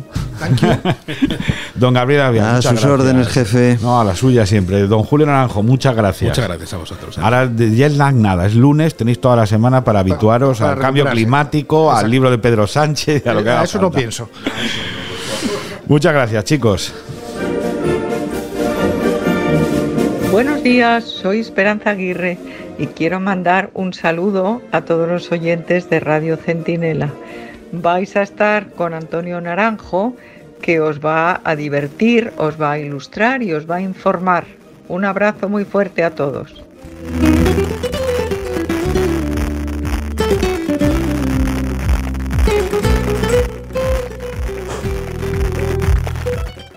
Don Gabriel Albián, A sus gracias. órdenes, jefe. No, a la suya siempre. Don Julio Naranjo, muchas gracias. Muchas gracias a vosotros. ¿eh? Ahora de jet lag nada, es lunes, tenéis toda la semana para habituaros para al cambio climático, al libro de Pedro Sánchez, a lo que A haga eso no pienso. Muchas gracias, chicos. Buenos días, soy Esperanza Aguirre y quiero mandar un saludo a todos los oyentes de Radio Centinela. Vais a estar con Antonio Naranjo, que os va a divertir, os va a ilustrar y os va a informar. Un abrazo muy fuerte a todos.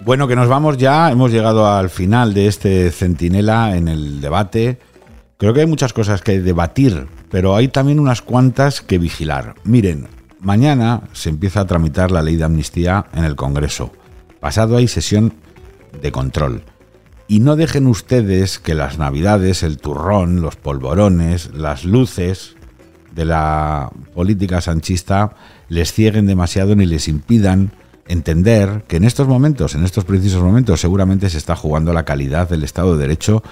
Bueno, que nos vamos ya, hemos llegado al final de este centinela en el debate. Creo que hay muchas cosas que debatir, pero hay también unas cuantas que vigilar. Miren, mañana se empieza a tramitar la ley de amnistía en el Congreso. Pasado hay sesión de control. Y no dejen ustedes que las navidades, el turrón, los polvorones, las luces de la política sanchista les cieguen demasiado ni les impidan entender que en estos momentos, en estos precisos momentos, seguramente se está jugando la calidad del Estado de Derecho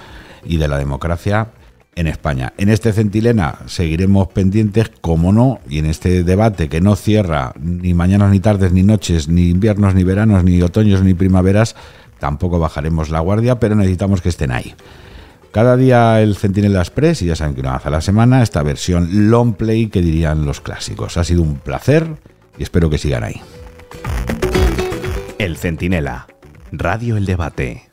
y de la democracia en España. En este centilena seguiremos pendientes, como no, y en este debate que no cierra ni mañanas ni tardes ni noches, ni inviernos ni veranos, ni otoños ni primaveras, tampoco bajaremos la guardia, pero necesitamos que estén ahí. Cada día el Centinela Express, y ya saben que una vez a la semana, esta versión long play que dirían los clásicos. Ha sido un placer y espero que sigan ahí. El Centinela. Radio El Debate.